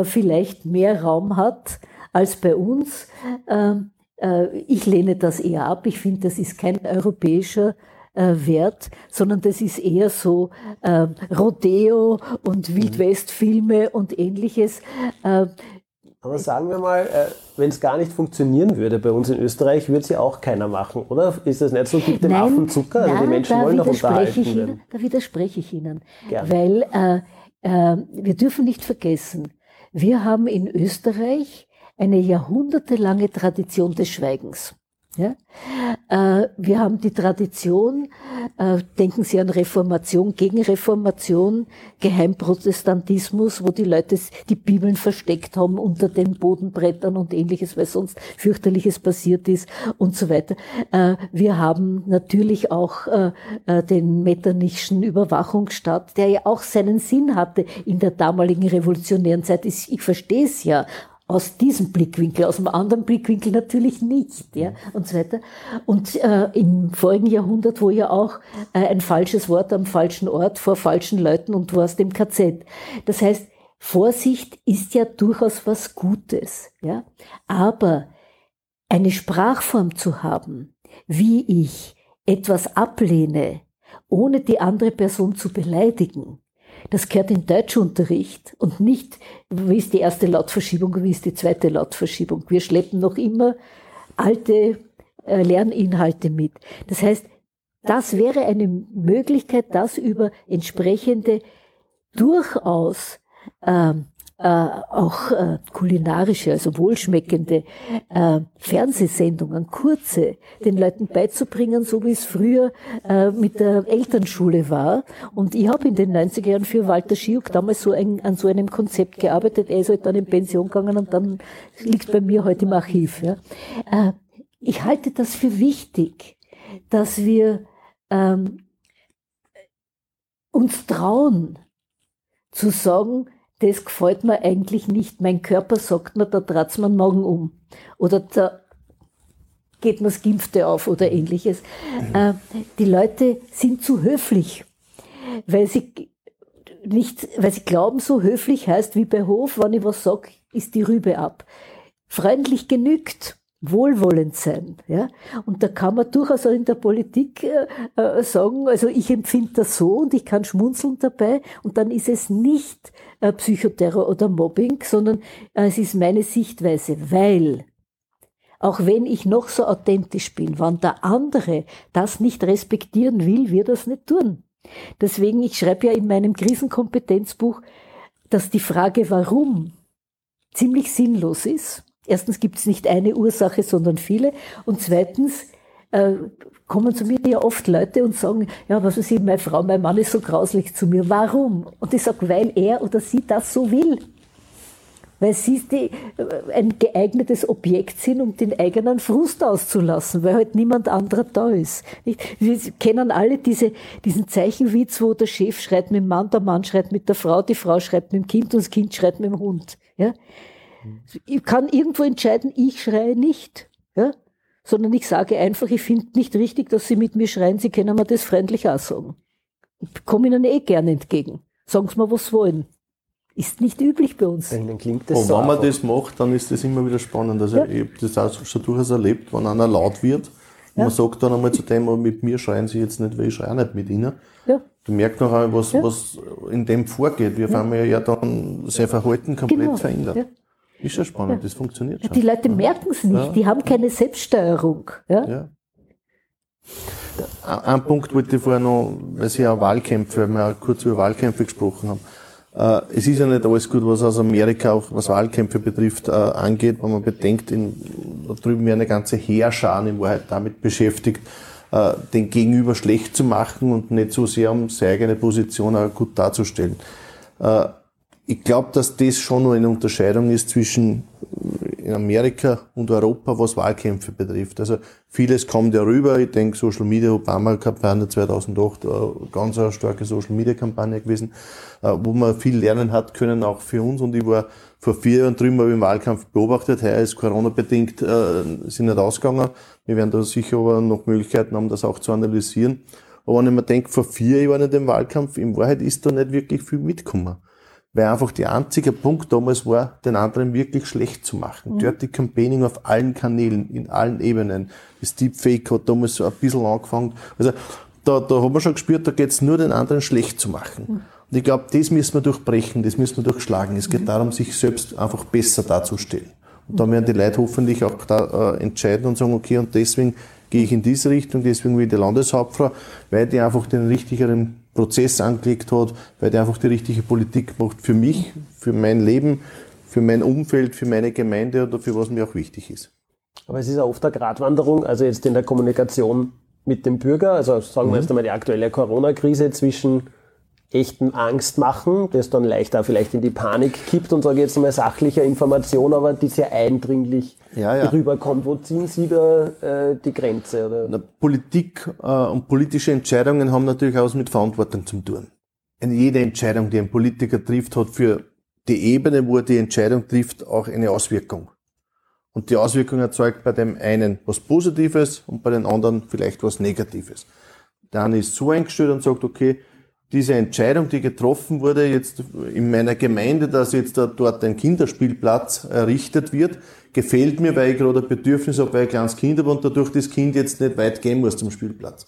vielleicht mehr Raum hat als bei uns. Ähm, äh, ich lehne das eher ab. Ich finde, das ist kein europäischer äh, Wert, sondern das ist eher so äh, Rodeo und Wildwestfilme und ähnliches. Äh, aber sagen wir mal, äh, wenn es gar nicht funktionieren würde bei uns in Österreich, würde sie auch keiner machen, oder? Ist das nicht so? Gibt dem Affen Zucker? Also nein, die Menschen wollen doch unterhalten ich Ihnen, Da widerspreche ich Ihnen. Gerne. Weil äh, äh, wir dürfen nicht vergessen, wir haben in Österreich eine jahrhundertelange Tradition des Schweigens. Ja? Äh, wir haben die Tradition, äh, denken Sie an Reformation, Gegenreformation, Geheimprotestantismus, wo die Leute die Bibeln versteckt haben unter den Bodenbrettern und ähnliches, weil sonst fürchterliches passiert ist und so weiter. Äh, wir haben natürlich auch den Metternischen Überwachungsstaat, der ja auch seinen Sinn hatte in der damaligen revolutionären Zeit. Ich verstehe es ja, aus diesem Blickwinkel, aus einem anderen Blickwinkel natürlich nicht, ja, und so weiter. Und äh, im vorigen Jahrhundert, wo ja auch äh, ein falsches Wort am falschen Ort vor falschen Leuten und du hast im KZ. Das heißt, Vorsicht ist ja durchaus was Gutes, ja. Aber eine Sprachform zu haben, wie ich etwas ablehne, ohne die andere Person zu beleidigen, Das gehört in Deutschunterricht und nicht, wie ist die erste Lautverschiebung wie ist die zweite Lautverschiebung. Wir schleppen noch immer alte äh, Lerninhalte mit. Das heißt, das wäre eine Möglichkeit, das über entsprechende durchaus ähm, äh, auch äh, kulinarische, also wohlschmeckende äh, Fernsehsendungen, kurze, den Leuten beizubringen, so wie es früher äh, mit der Elternschule war. Und ich habe in den 90er Jahren für Walter Schiuk damals so ein, an so einem Konzept gearbeitet. Er ist halt dann in Pension gegangen und dann liegt bei mir heute im Archiv. Ja. Äh, ich halte das für wichtig, dass wir ähm, uns trauen zu sagen, das gefällt mir eigentlich nicht. Mein Körper sagt mir, da trat's mir Magen um. Oder da geht mir das Gimpfte auf oder ähnliches. Äh, die Leute sind zu höflich, weil sie nicht, weil sie glauben, so höflich heißt wie bei Hof, wenn ich was sag, ist die Rübe ab. Freundlich genügt wohlwollend sein. Ja? Und da kann man durchaus auch in der Politik äh, äh, sagen, also ich empfinde das so und ich kann schmunzeln dabei und dann ist es nicht äh, Psychoterror oder Mobbing, sondern äh, es ist meine Sichtweise, weil auch wenn ich noch so authentisch bin, wenn der andere das nicht respektieren will, wir das nicht tun. Deswegen, ich schreibe ja in meinem Krisenkompetenzbuch, dass die Frage warum ziemlich sinnlos ist Erstens gibt es nicht eine Ursache, sondern viele. Und zweitens äh, kommen zu mir ja oft Leute und sagen, ja, was ist eben meine Frau, mein Mann ist so grauslich zu mir. Warum? Und ich sage, weil er oder sie das so will. Weil sie die, äh, ein geeignetes Objekt sind, um den eigenen Frust auszulassen, weil halt niemand anderer da ist. Wir kennen alle diese, diesen Zeichenwitz, wo der Chef schreit mit dem Mann, der Mann schreit mit der Frau, die Frau schreit mit dem Kind und das Kind schreit mit dem Hund. Ja? Ich kann irgendwo entscheiden, ich schreie nicht. Ja? Sondern ich sage einfach, ich finde nicht richtig, dass Sie mit mir schreien, Sie können mir das freundlich auch sagen. Ich komme Ihnen eh gerne entgegen. Sagen Sie mir, was Sie wollen. Ist nicht üblich bei uns. Dann klingt das Und so wenn man das macht, dann ist das immer wieder spannend. Also ja. ich habe das auch schon durchaus erlebt, wenn einer laut wird, ja. man sagt dann einmal zu dem, oh, mit mir schreien Sie jetzt nicht, weil ich schreie nicht mit Ihnen. Ja. Du merkst noch einmal, was, ja. was in dem vorgeht. Wir ja. wir ja dann sein Verhalten komplett genau. verändert. Ist ja spannend, ja. das funktioniert schon. Die Leute merken es nicht, ja. die haben keine Selbststeuerung. Ja? ja. Ein Punkt wollte ich vorher noch, weil Sie ja Wahlkämpfe, weil wir ja kurz über Wahlkämpfe gesprochen haben. Äh, es ist ja nicht alles gut, was aus Amerika auch, was Wahlkämpfe betrifft, äh, angeht, wenn man bedenkt, in, da drüben werden eine ganze Heerscharen in Wahrheit damit beschäftigt, äh, den Gegenüber schlecht zu machen und nicht so sehr um seine eigene Position auch gut darzustellen ich glaube, dass das schon noch eine Unterscheidung ist zwischen in Amerika und Europa, was Wahlkämpfe betrifft. Also vieles kommt ja rüber. Ich denke, Social Media Obama-Kampagne 2008, äh, ganz eine starke Social Media Kampagne gewesen, äh, wo man viel lernen hat können, auch für uns. Und ich war vor vier Jahren drüben im Wahlkampf beobachtet. Heuer ist Corona-bedingt, äh, sind nicht ausgegangen. Wir werden da sicher aber noch Möglichkeiten haben, das auch zu analysieren. Aber wenn ich mir denke, vor vier Jahren in dem Wahlkampf, in Wahrheit ist da nicht wirklich viel mitgekommen weil einfach der einzige Punkt damals war, den anderen wirklich schlecht zu machen. Mhm. Dirty Campaigning auf allen Kanälen, in allen Ebenen. Das Deepfake hat damals so ein bisschen angefangen. Also da, da haben wir schon gespürt, da geht's nur den anderen schlecht zu machen. Mhm. Und ich glaube, das müssen wir durchbrechen, das müssen wir durchschlagen. Es geht mhm. darum, sich selbst einfach besser darzustellen. Und da werden die Leute hoffentlich auch da äh, entscheiden und sagen, okay, und deswegen gehe ich in diese Richtung, deswegen will ich die Landeshauptfrau, weil die einfach den richtigeren Prozess angelegt hat, weil der einfach die richtige Politik macht für mich, für mein Leben, für mein Umfeld, für meine Gemeinde oder für was mir auch wichtig ist. Aber es ist ja oft eine Gratwanderung, also jetzt in der Kommunikation mit dem Bürger, also sagen wir mhm. jetzt einmal die aktuelle Corona-Krise zwischen echten Angst machen, das dann leicht auch vielleicht in die Panik kippt und sage jetzt einmal sachlicher Information, aber die sehr eindringlich ja, ja. rüberkommt. Wo ziehen Sie da äh, die Grenze? Oder? Na, Politik äh, und politische Entscheidungen haben natürlich auch mit Verantwortung zu tun. Und jede Entscheidung, die ein Politiker trifft, hat für die Ebene, wo er die Entscheidung trifft, auch eine Auswirkung. Und die Auswirkung erzeugt bei dem einen was Positives und bei den anderen vielleicht was Negatives. Der eine ist so eingestellt und sagt, okay, diese Entscheidung, die getroffen wurde, jetzt in meiner Gemeinde, dass jetzt dort ein Kinderspielplatz errichtet wird, gefällt mir, weil ich gerade ein Bedürfnis habe, weil ich ein kleines Kind habe und dadurch das Kind jetzt nicht weit gehen muss zum Spielplatz.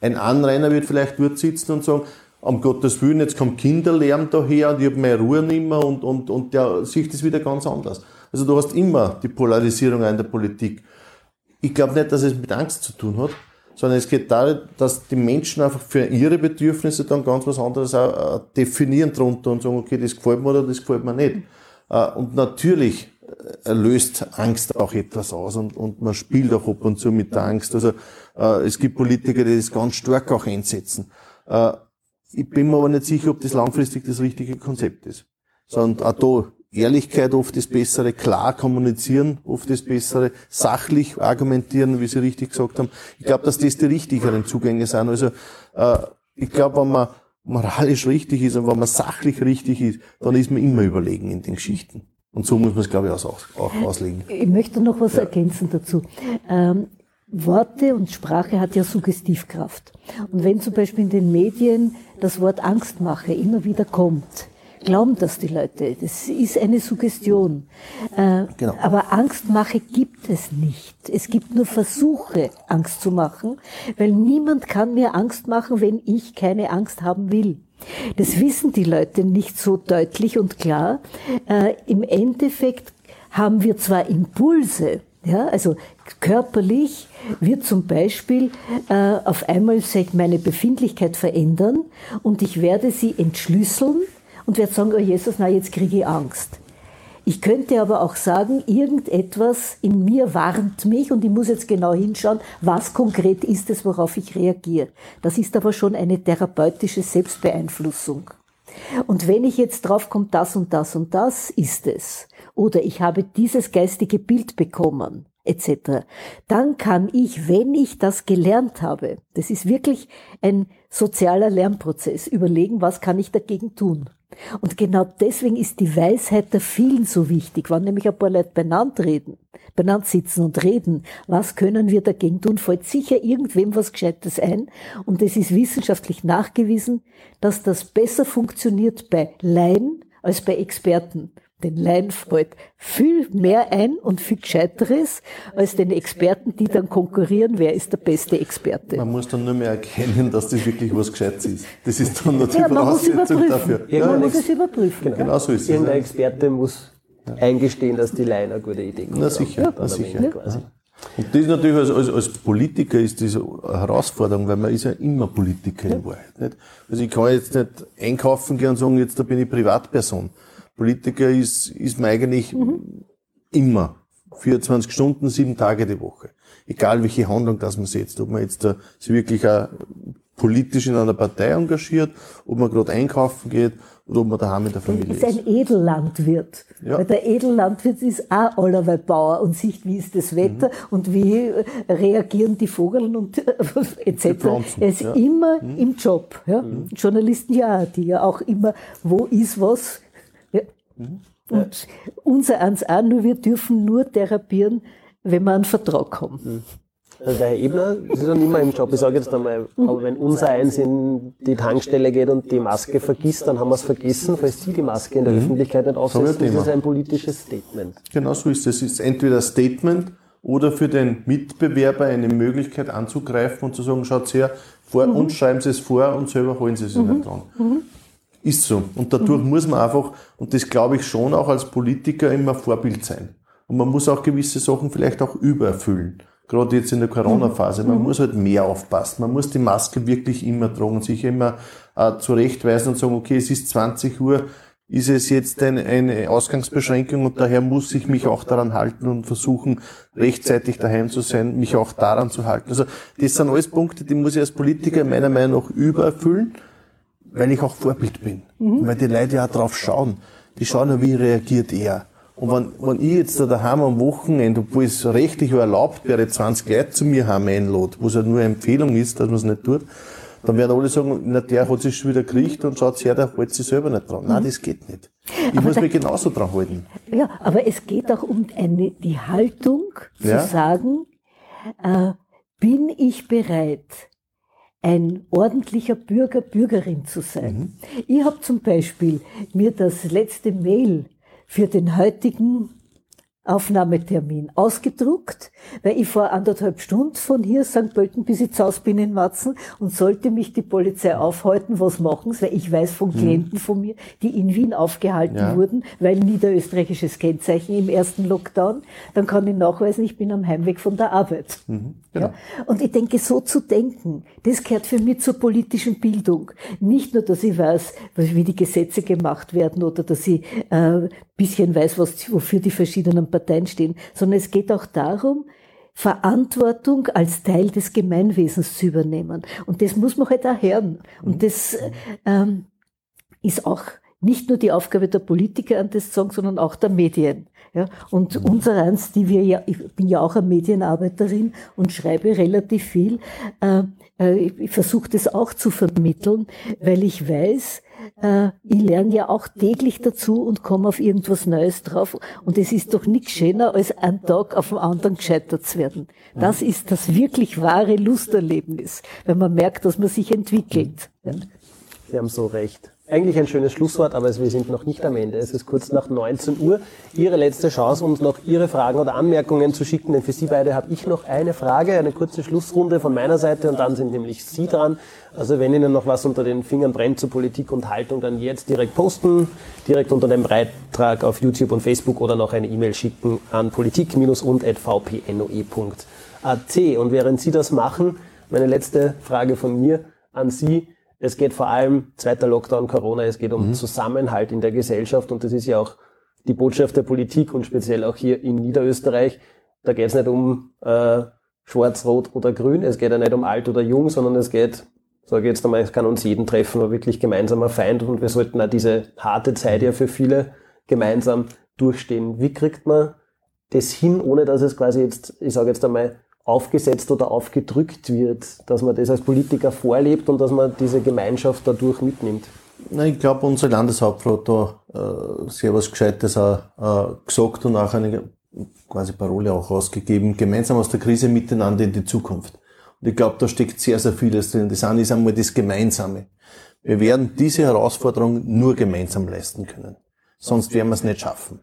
Ein Anrainer wird vielleicht dort sitzen und sagen, um Gottes Willen, jetzt kommt Kinderlärm daher und ich habe meine Ruhe nicht mehr und, und, und der sieht das wieder ganz anders. Also du hast immer die Polarisierung in der Politik. Ich glaube nicht, dass es mit Angst zu tun hat, sondern es geht darum, dass die Menschen einfach für ihre Bedürfnisse dann ganz was anderes äh, definieren drunter und sagen, okay, das gefällt mir oder das gefällt mir nicht. Äh, und natürlich äh, löst Angst auch etwas aus und, und man spielt auch ab und zu mit der Angst. Also es gibt Politiker, die das ganz stark auch einsetzen. Ich bin mir aber nicht sicher, ob das langfristig das richtige Konzept ist. Sondern auch da Ehrlichkeit oft das Bessere, klar kommunizieren oft das Bessere, sachlich argumentieren, wie Sie richtig gesagt haben. Ich glaube, dass das die richtigeren Zugänge sind. Also äh, ich glaube, wenn man moralisch richtig ist und wenn man sachlich richtig ist, dann ist man immer überlegen in den Geschichten. Und so muss man es, glaube ich, auch, auch auslegen. Ich möchte noch was ja. ergänzen dazu. Ähm, Worte und Sprache hat ja Suggestivkraft. Und wenn zum Beispiel in den Medien das Wort Angstmache immer wieder kommt, glauben das die Leute. Das ist eine Suggestion. Äh, genau. Aber Angstmache gibt es nicht. Es gibt nur Versuche, Angst zu machen, weil niemand kann mir Angst machen, wenn ich keine Angst haben will. Das wissen die Leute nicht so deutlich und klar. Äh, Im Endeffekt haben wir zwar Impulse, ja, also körperlich wird zum Beispiel äh, auf einmal sich meine Befindlichkeit verändern und ich werde sie entschlüsseln und werde sagen, oh Jesus, na jetzt kriege ich Angst. Ich könnte aber auch sagen, irgendetwas in mir warnt mich und ich muss jetzt genau hinschauen, was konkret ist es, worauf ich reagiere. Das ist aber schon eine therapeutische Selbstbeeinflussung. Und wenn ich jetzt drauf komme, das und das und das ist es, oder ich habe dieses geistige Bild bekommen, etc., dann kann ich, wenn ich das gelernt habe, das ist wirklich ein sozialer Lernprozess, überlegen, was kann ich dagegen tun. Und genau deswegen ist die Weisheit der vielen so wichtig, wann nämlich ein paar Leute benannt reden, benannt sitzen und reden, was können wir dagegen tun, fällt sicher irgendwem was Gescheites ein. Und es ist wissenschaftlich nachgewiesen, dass das besser funktioniert bei Laien als bei Experten den Laien fällt viel mehr ein und viel Gescheiteres als den Experten, die dann konkurrieren, wer ist der beste Experte. Man muss dann nur mehr erkennen, dass das wirklich was Gescheites ist. Das ist dann nur die ja, Voraussetzung dafür. Ja, man muss es überprüfen. Genau, genau so ist es. Irgendein Experte muss eingestehen, dass die Laien eine gute Idee haben. Na sicher, na sicher. Und das natürlich als, als, als Politiker ist das eine Herausforderung, weil man ist ja immer Politiker in Wahrheit. Nicht? Also ich kann jetzt nicht einkaufen gehen und sagen, jetzt da bin ich Privatperson. Politiker ist, ist man eigentlich mhm. immer. 24 Stunden, sieben Tage die Woche. Egal welche Handlung das man setzt, ob man jetzt da sich wirklich auch politisch in einer Partei engagiert, ob man gerade einkaufen geht oder ob man daheim in der Familie ist. ist ein Edellandwirt. Ja. Weil der Edellandwirt ist auch allerweil Bauer und sieht, wie ist das Wetter mhm. und wie reagieren die Vogeln und etc. Er ist ja. immer mhm. im Job. Ja? Mhm. Journalisten ja, die ja auch immer, wo ist was, Mhm. Und unser eins auch, nur wir dürfen nur therapieren, wenn wir einen Vertrag haben. Mhm. Also der Herr Ebner, Sie sind immer im Job, ich sage jetzt einmal, aber wenn unser eins in die Tankstelle geht und die Maske vergisst, dann haben wir es vergessen, falls Sie die Maske in der mhm. Öffentlichkeit nicht aufsetzen, so ist es ein politisches Statement. Genau so ist es. Es ist entweder ein Statement oder für den Mitbewerber eine Möglichkeit anzugreifen und zu sagen, schaut her, vor mhm. uns schreiben Sie es vor und selber holen Sie es mhm. nicht dran. Mhm. Ist so. Und dadurch mhm. muss man einfach, und das glaube ich schon auch als Politiker immer Vorbild sein. Und man muss auch gewisse Sachen vielleicht auch übererfüllen. Gerade jetzt in der Corona-Phase. Man mhm. muss halt mehr aufpassen. Man muss die Maske wirklich immer tragen und sich immer äh, zurechtweisen und sagen, okay, es ist 20 Uhr, ist es jetzt eine, eine Ausgangsbeschränkung und daher muss ich mich auch daran halten und versuchen, rechtzeitig daheim zu sein, mich auch daran zu halten. Also das sind alles Punkte, die muss ich als Politiker meiner Meinung nach übererfüllen weil ich auch Vorbild bin. Mhm. Weil die Leute ja drauf schauen. Die schauen ja, wie reagiert er. Und wenn, wenn ich jetzt da daheim am Wochenende, obwohl es rechtlich erlaubt wäre, 20 Leute zu mir heim einlade, wo es ja nur eine Empfehlung ist, dass man es nicht tut, dann werden alle sagen, na, der hat sich schon wieder gekriegt und schaut her, der hält sich selber nicht dran. Mhm. Nein, das geht nicht. Ich aber muss da, mich genauso dran halten. Ja, aber es geht auch um eine, die Haltung, zu ja. sagen, äh, bin ich bereit, ein ordentlicher Bürger, Bürgerin zu sein. Mhm. Ich habe zum Beispiel mir das letzte Mail für den heutigen Aufnahmetermin ausgedruckt, weil ich vor anderthalb Stunden von hier St. Pölten bis ich zu Hause bin in Matzen und sollte mich die Polizei aufhalten, was machen sie, weil ich weiß von mhm. Klienten von mir, die in Wien aufgehalten ja. wurden, weil niederösterreichisches Kennzeichen im ersten Lockdown, dann kann ich nachweisen, ich bin am Heimweg von der Arbeit. Mhm, genau. ja? Und ich denke, so zu denken, das gehört für mich zur politischen Bildung. Nicht nur, dass ich weiß, wie die Gesetze gemacht werden oder dass ich äh, bisschen weiß, was, wofür die verschiedenen Parteien stehen, sondern es geht auch darum, Verantwortung als Teil des Gemeinwesens zu übernehmen. Und das muss man halt auch hören. Und das ähm, ist auch nicht nur die Aufgabe der Politiker an das zu sagen, sondern auch der Medien. Ja, und unsereins, die wir ja, ich bin ja auch eine Medienarbeiterin und schreibe relativ viel, äh, äh ich versuche das auch zu vermitteln, weil ich weiß, äh, ich lerne ja auch täglich dazu und komme auf irgendwas Neues drauf. Und es ist doch nichts schöner, als einen Tag auf den anderen gescheitert zu werden. Das ist das wirklich wahre Lusterlebnis, wenn man merkt, dass man sich entwickelt. Ja. Sie haben so recht. Eigentlich ein schönes Schlusswort, aber wir sind noch nicht am Ende. Es ist kurz nach 19 Uhr. Ihre letzte Chance, uns noch Ihre Fragen oder Anmerkungen zu schicken, denn für Sie beide habe ich noch eine Frage, eine kurze Schlussrunde von meiner Seite und dann sind nämlich Sie dran. Also wenn Ihnen noch was unter den Fingern brennt zu Politik und Haltung, dann jetzt direkt posten, direkt unter dem Beitrag auf YouTube und Facebook oder noch eine E-Mail schicken an politik-und.vpnoe.at. Und während Sie das machen, meine letzte Frage von mir an Sie. Es geht vor allem, zweiter Lockdown, Corona, es geht um mhm. Zusammenhalt in der Gesellschaft und das ist ja auch die Botschaft der Politik und speziell auch hier in Niederösterreich. Da geht es nicht um äh, Schwarz, Rot oder Grün, es geht ja nicht um alt oder jung, sondern es geht, sage ich jetzt einmal, es kann uns jeden treffen, aber wirklich gemeinsamer Feind und wir sollten auch diese harte Zeit ja für viele gemeinsam durchstehen. Wie kriegt man das hin, ohne dass es quasi jetzt, ich sage jetzt einmal, aufgesetzt oder aufgedrückt wird, dass man das als Politiker vorlebt und dass man diese Gemeinschaft dadurch mitnimmt? Na, ich glaube, unsere Landeshauptfrau hat da äh, sehr was Gescheites auch, äh, gesagt und auch eine quasi Parole auch ausgegeben, gemeinsam aus der Krise miteinander in die Zukunft. Und ich glaube, da steckt sehr, sehr vieles drin. Das eine ist einmal das Gemeinsame. Wir werden diese Herausforderung nur gemeinsam leisten können. Sonst werden wir es nicht schaffen.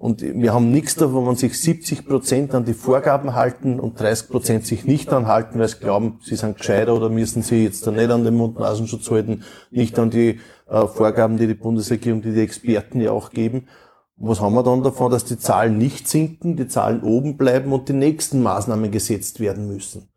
Und wir haben nichts da, wo man sich 70 Prozent an die Vorgaben halten und 30 Prozent sich nicht anhalten, weil sie glauben, sie sind gescheiter oder müssen sie jetzt da nicht an den Mund-Nasenschutz halten, nicht an die äh, Vorgaben, die die Bundesregierung, die die Experten ja auch geben. Was haben wir dann davon, dass die Zahlen nicht sinken, die Zahlen oben bleiben und die nächsten Maßnahmen gesetzt werden müssen?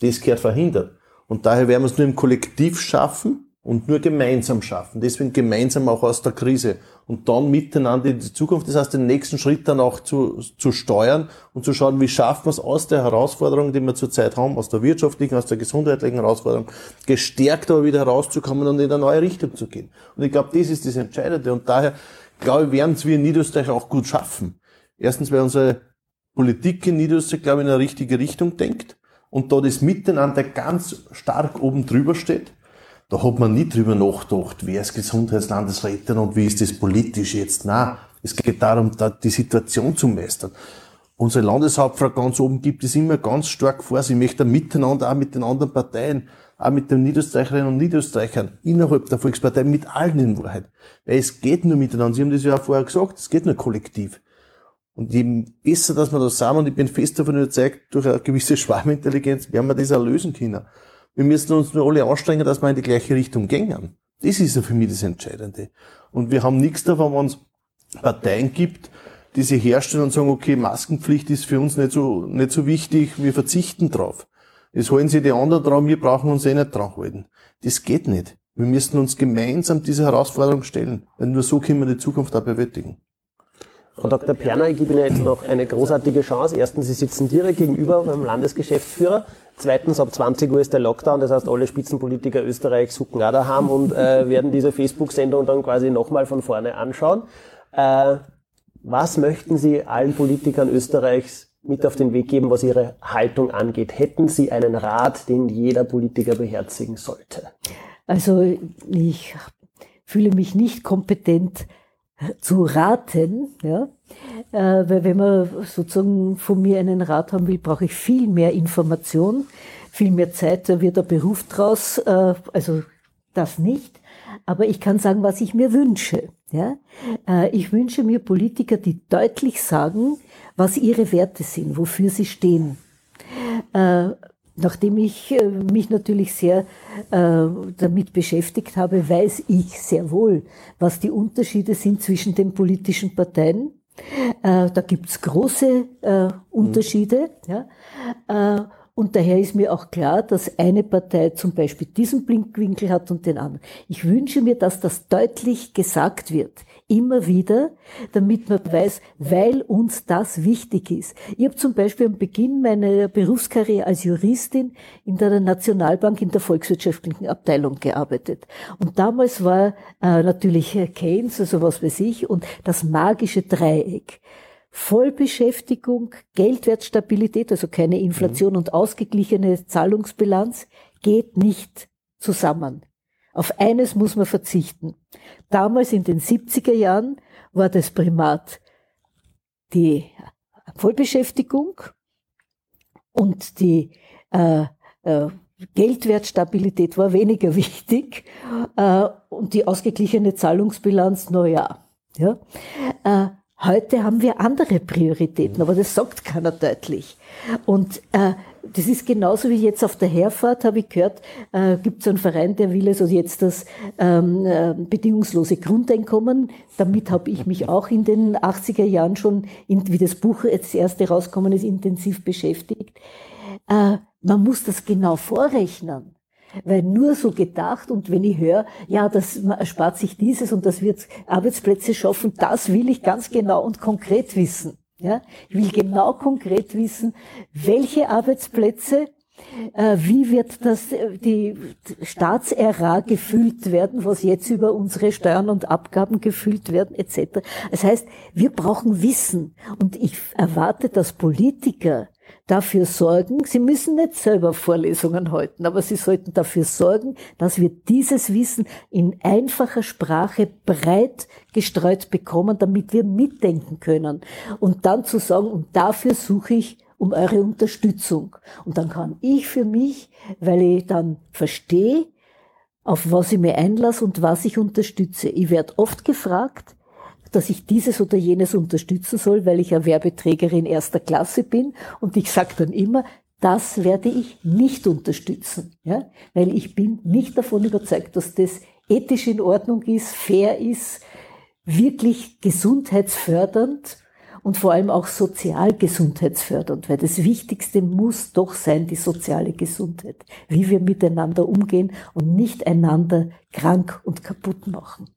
Das gehört verhindert. Und daher werden wir es nur im Kollektiv schaffen, und nur gemeinsam schaffen. Deswegen gemeinsam auch aus der Krise und dann miteinander in die Zukunft. Das heißt, den nächsten Schritt dann auch zu, zu steuern und zu schauen, wie schaffen wir es aus der Herausforderung, die wir zurzeit haben, aus der wirtschaftlichen, aus der gesundheitlichen Herausforderung, gestärkt aber wieder herauszukommen und in eine neue Richtung zu gehen. Und ich glaube, das ist das Entscheidende. Und daher, glaube ich, werden es wir in Niederösterreich auch gut schaffen. Erstens, weil unsere Politik in Niederösterreich, glaube ich, in eine richtige Richtung denkt und da das Miteinander ganz stark oben drüber steht da hat man nie drüber nachgedacht, wer ist Gesundheitslandesrätin und wie ist das politisch jetzt. Nein, es geht darum, da die Situation zu meistern. Unsere Landeshauptfrau ganz oben gibt es immer ganz stark vor. Sie möchte miteinander, auch mit den anderen Parteien, auch mit den Niederösterreicherinnen und Niederösterreichern innerhalb der Volkspartei, mit allen in Wahrheit. Weil es geht nur miteinander. Sie haben das ja auch vorher gesagt, es geht nur kollektiv. Und je besser, dass wir das sind, und ich bin fest davon überzeugt, durch eine gewisse Schwarmintelligenz werden wir das auch lösen können. Wir müssen uns nur alle anstrengen, dass wir in die gleiche Richtung gehen. Das ist ja für mich das Entscheidende. Und wir haben nichts davon, wenn es Parteien gibt, die sich herstellen und sagen, okay, Maskenpflicht ist für uns nicht so, nicht so wichtig, wir verzichten drauf. Das holen sie die anderen drauf, wir brauchen uns eh nicht drauf halten. Das geht nicht. Wir müssen uns gemeinsam diese Herausforderung stellen, denn nur so können wir die Zukunft auch bewältigen. Frau Dr. Perner, ich gebe Ihnen jetzt noch eine großartige Chance. Erstens, Sie sitzen direkt gegenüber beim Landesgeschäftsführer. Zweitens, ab 20 Uhr ist der Lockdown, das heißt, alle Spitzenpolitiker Österreichs hucken auch daheim und äh, werden diese Facebook-Sendung dann quasi nochmal von vorne anschauen. Äh, was möchten Sie allen Politikern Österreichs mit auf den Weg geben, was Ihre Haltung angeht? Hätten Sie einen Rat, den jeder Politiker beherzigen sollte? Also ich fühle mich nicht kompetent zu raten, ja, äh, weil wenn man sozusagen von mir einen Rat haben will, brauche ich viel mehr Information, viel mehr Zeit, da wird der Beruf draus, äh, also das nicht. Aber ich kann sagen, was ich mir wünsche. Ja? Äh, ich wünsche mir Politiker, die deutlich sagen, was ihre Werte sind, wofür sie stehen. Äh, nachdem ich äh, mich natürlich sehr damit beschäftigt habe, weiß ich sehr wohl, was die Unterschiede sind zwischen den politischen Parteien. Da gibt's große Unterschiede. Ja? Und daher ist mir auch klar, dass eine Partei zum Beispiel diesen Blinkwinkel hat und den anderen. Ich wünsche mir, dass das deutlich gesagt wird. Immer wieder, damit man weiß, weil uns das wichtig ist. Ich habe zum Beispiel am Beginn meiner Berufskarriere als Juristin in der Nationalbank in der volkswirtschaftlichen Abteilung gearbeitet. Und damals war äh, natürlich Keynes, also was weiß ich, und das magische Dreieck. Vollbeschäftigung, Geldwertstabilität, also keine Inflation mhm. und ausgeglichene Zahlungsbilanz geht nicht zusammen. Auf eines muss man verzichten. Damals in den 70er Jahren war das Primat die Vollbeschäftigung und die äh, äh, Geldwertstabilität war weniger wichtig äh, und die ausgeglichene Zahlungsbilanz, na ja. Heute haben wir andere Prioritäten, aber das sagt keiner deutlich. Und äh, das ist genauso wie jetzt auf der Herfahrt, habe ich gehört, äh, gibt es einen Verein, der will also jetzt das ähm, äh, bedingungslose Grundeinkommen. Damit habe ich mich auch in den 80er Jahren schon, in, wie das Buch jetzt das erste rauskommen ist, intensiv beschäftigt. Äh, man muss das genau vorrechnen. Weil nur so gedacht und wenn ich höre, ja, das erspart sich dieses und das wird Arbeitsplätze schaffen, das will ich ganz genau und konkret wissen. Ja, ich will genau konkret wissen, welche Arbeitsplätze, äh, wie wird das, die Staatsära gefüllt werden, was jetzt über unsere Steuern und Abgaben gefüllt werden, etc. Das heißt, wir brauchen Wissen und ich erwarte, dass Politiker dafür sorgen, Sie müssen nicht selber Vorlesungen halten, aber Sie sollten dafür sorgen, dass wir dieses Wissen in einfacher Sprache breit gestreut bekommen, damit wir mitdenken können. Und dann zu sagen, und dafür suche ich um eure Unterstützung. Und dann kann ich für mich, weil ich dann verstehe, auf was ich mir einlasse und was ich unterstütze. Ich werde oft gefragt, dass ich dieses oder jenes unterstützen soll, weil ich ja Werbeträgerin erster Klasse bin. Und ich sage dann immer, das werde ich nicht unterstützen, ja? weil ich bin nicht davon überzeugt, dass das ethisch in Ordnung ist, fair ist, wirklich gesundheitsfördernd und vor allem auch sozial gesundheitsfördernd, weil das Wichtigste muss doch sein die soziale Gesundheit, wie wir miteinander umgehen und nicht einander krank und kaputt machen.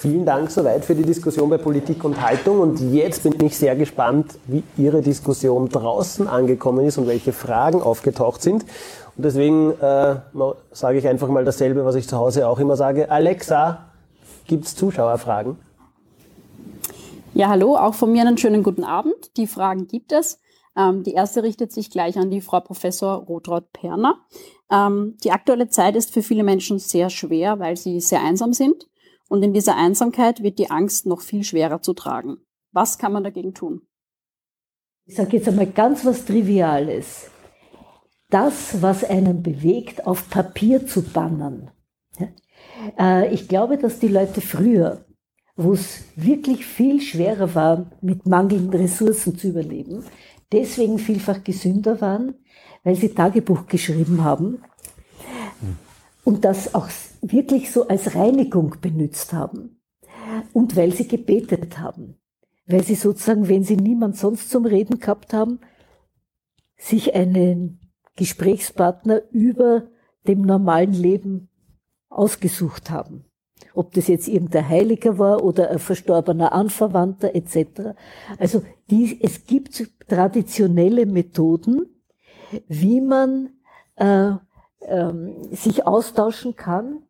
Vielen Dank soweit für die Diskussion bei Politik und Haltung. Und jetzt bin ich sehr gespannt, wie Ihre Diskussion draußen angekommen ist und welche Fragen aufgetaucht sind. Und deswegen äh, sage ich einfach mal dasselbe, was ich zu Hause auch immer sage. Alexa, gibt es Zuschauerfragen? Ja, hallo, auch von mir einen schönen guten Abend. Die Fragen gibt es. Ähm, die erste richtet sich gleich an die Frau Professor Rotraud-Perner. Ähm, die aktuelle Zeit ist für viele Menschen sehr schwer, weil sie sehr einsam sind. Und in dieser Einsamkeit wird die Angst noch viel schwerer zu tragen. Was kann man dagegen tun? Ich sage jetzt einmal ganz was Triviales. Das, was einen bewegt, auf Papier zu bannen. Äh, ich glaube, dass die Leute früher, wo es wirklich viel schwerer war, mit mangelnden Ressourcen zu überleben, deswegen vielfach gesünder waren, weil sie Tagebuch geschrieben haben und das auch wirklich so als Reinigung benutzt haben und weil sie gebetet haben, weil sie sozusagen, wenn sie niemand sonst zum Reden gehabt haben, sich einen Gesprächspartner über dem normalen Leben ausgesucht haben. Ob das jetzt irgendein Heiliger war oder ein verstorbener Anverwandter etc. Also die, es gibt traditionelle Methoden, wie man äh, ähm, sich austauschen kann.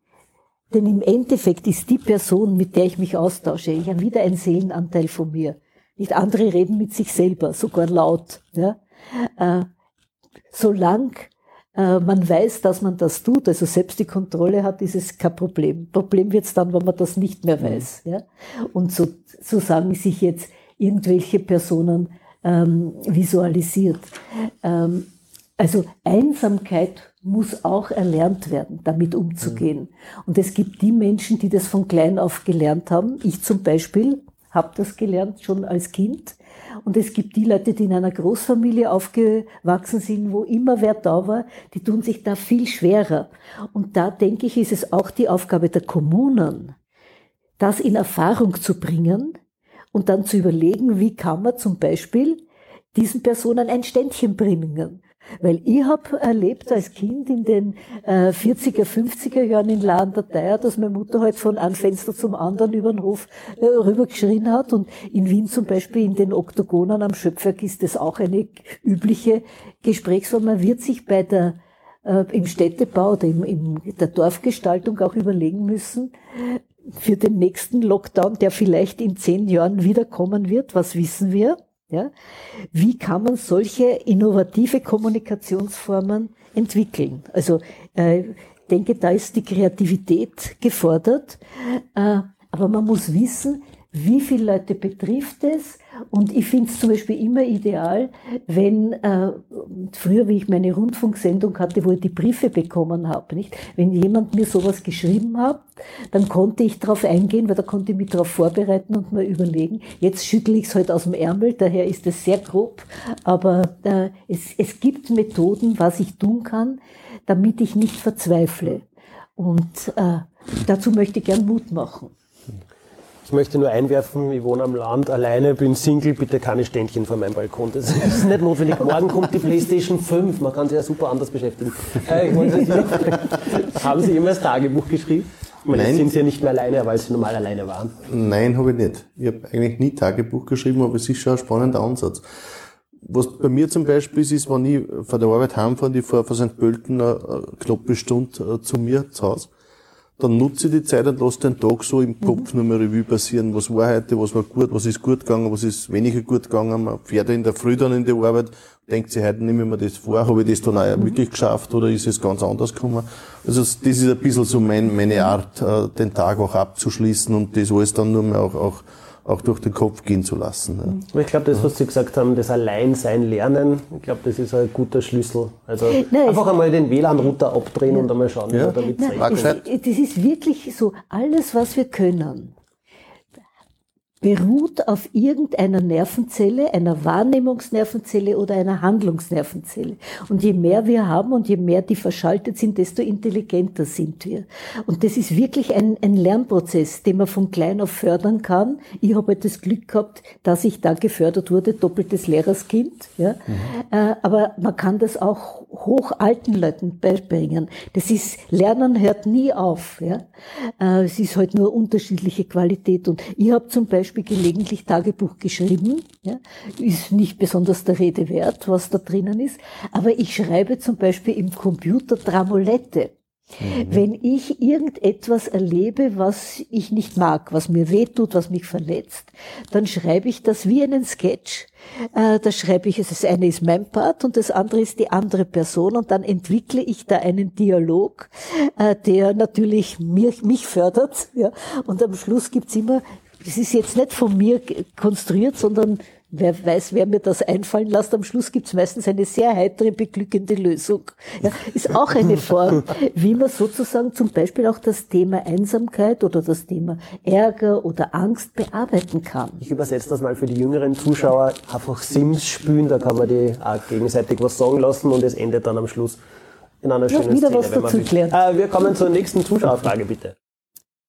Denn im Endeffekt ist die Person, mit der ich mich austausche, ich habe wieder einen Seelenanteil von mir. Nicht andere reden mit sich selber, sogar laut. Ja? Äh, solange äh, man weiß, dass man das tut, also selbst die Kontrolle hat, ist es kein Problem. Problem wird es dann, wenn man das nicht mehr weiß. Ja? Und so, so sagen sich jetzt irgendwelche Personen ähm, visualisiert. Ähm, Also Einsamkeit muss auch erlernt werden, damit umzugehen. Und es gibt die Menschen, die das von klein auf gelernt haben. Ich zum Beispiel habe das gelernt schon als Kind. Und es gibt die Leute, die in einer Großfamilie aufgewachsen sind, wo immer wer da war, die tun sich da viel schwerer. Und da denke ich, ist es auch die Aufgabe der Kommunen, das in Erfahrung zu bringen und dann zu überlegen, wie kann man zum Beispiel diesen Personen ein Ständchen bringen. Weil ich habe erlebt als Kind in den äh, 40er, 50er Jahren in Lahn der dass meine Mutter halt von einem Fenster zum anderen über den Hof äh, rübergeschrien hat. Und in Wien zum Beispiel in den Oktogonen am Schöpfwerk ist das auch eine übliche Gesprächsform. Man wird sich bei der äh, im Städtebau oder im, in der Dorfgestaltung auch überlegen müssen, für den nächsten Lockdown, der vielleicht in zehn Jahren wiederkommen wird, was wissen wir? Ja? Wie kann man solche innovative Kommunikationsformen entwickeln? Also äh, denke, da ist die Kreativität gefordert, äh, aber man muss wissen, wie viele Leute betrifft es? Und ich finde es zum Beispiel immer ideal, wenn äh, früher, wie ich meine Rundfunksendung hatte, wo ich die Briefe bekommen habe, nicht? Wenn jemand mir sowas geschrieben hat, dann konnte ich darauf eingehen, weil da konnte ich mich darauf vorbereiten und mal überlegen. Jetzt schüttle ich es halt aus dem Ärmel, daher ist es sehr grob, aber äh, es, es gibt Methoden, was ich tun kann, damit ich nicht verzweifle. Und äh, dazu möchte ich gern Mut machen. Ich möchte nur einwerfen, ich wohne am Land, alleine, bin Single, bitte keine Ständchen vor meinem Balkon. Das ist nicht notwendig. Morgen kommt die Playstation 5, man kann sich ja super anders beschäftigen. Äh, haben Sie immer das Tagebuch geschrieben? Meine, Nein. sind Sie ja nicht mehr alleine, weil Sie normal alleine waren. Nein, habe ich nicht. Ich habe eigentlich nie Tagebuch geschrieben, aber es ist schon ein spannender Ansatz. Was bei mir zum Beispiel ist, ist, wenn ich von der Arbeit heimfahre, ich fahre von St. Pölten eine knappe Stunde äh, zu mir zu Hause dann nutze ich die Zeit und lasse den Tag so im Kopf mhm. nur mal Revue passieren. Was war heute, was war gut, was ist gut gegangen, was ist weniger gut gegangen. Man fährt in der Früh dann in die Arbeit, denkt sich, heute nehme ich mir das vor, habe ich das dann auch mhm. wirklich geschafft oder ist es ganz anders gekommen. Also das ist ein bisschen so mein, meine Art, äh, den Tag auch abzuschließen und das alles dann nur mal auch, auch auch durch den Kopf gehen zu lassen. Ja. Ich glaube, das, was Sie gesagt haben, das Alleinsein lernen, ich glaube, das ist ein guter Schlüssel. Also Nein, einfach einmal den WLAN-Router abdrehen ja. und einmal schauen, ja. damit Nein, es, Das ist wirklich so, alles, was wir können, beruht auf irgendeiner Nervenzelle, einer Wahrnehmungsnervenzelle oder einer Handlungsnervenzelle. Und je mehr wir haben und je mehr die verschaltet sind, desto intelligenter sind wir. Und das ist wirklich ein, ein Lernprozess, den man von klein auf fördern kann. Ich habe halt das Glück gehabt, dass ich da gefördert wurde, doppeltes Lehrerskind. Ja. Mhm. Äh, aber man kann das auch hochalten Leuten beibringen. Das ist, Lernen hört nie auf. Ja. Äh, es ist halt nur unterschiedliche Qualität. Und ich habe zum Beispiel Beispiel gelegentlich Tagebuch geschrieben. Ja, ist nicht besonders der Rede wert, was da drinnen ist. Aber ich schreibe zum Beispiel im Computer Dramolette. Mhm. Wenn ich irgendetwas erlebe, was ich nicht mag, was mir wehtut, was mich verletzt, dann schreibe ich das wie einen Sketch. Äh, da schreibe ich, das eine ist mein Part und das andere ist die andere Person und dann entwickle ich da einen Dialog, äh, der natürlich mich, mich fördert. Ja. Und am Schluss gibt's immer das ist jetzt nicht von mir konstruiert, sondern wer weiß, wer mir das einfallen lässt. Am Schluss gibt es meistens eine sehr heitere, beglückende Lösung. Ja, ist auch eine Form, wie man sozusagen zum Beispiel auch das Thema Einsamkeit oder das Thema Ärger oder Angst bearbeiten kann. Ich übersetze das mal für die jüngeren Zuschauer. Einfach Sims spielen, da kann man die auch gegenseitig was sagen lassen und es endet dann am Schluss in einer schönen wieder Szene. Was dazu klären. Äh, wir kommen zur nächsten Zuschauerfrage, bitte.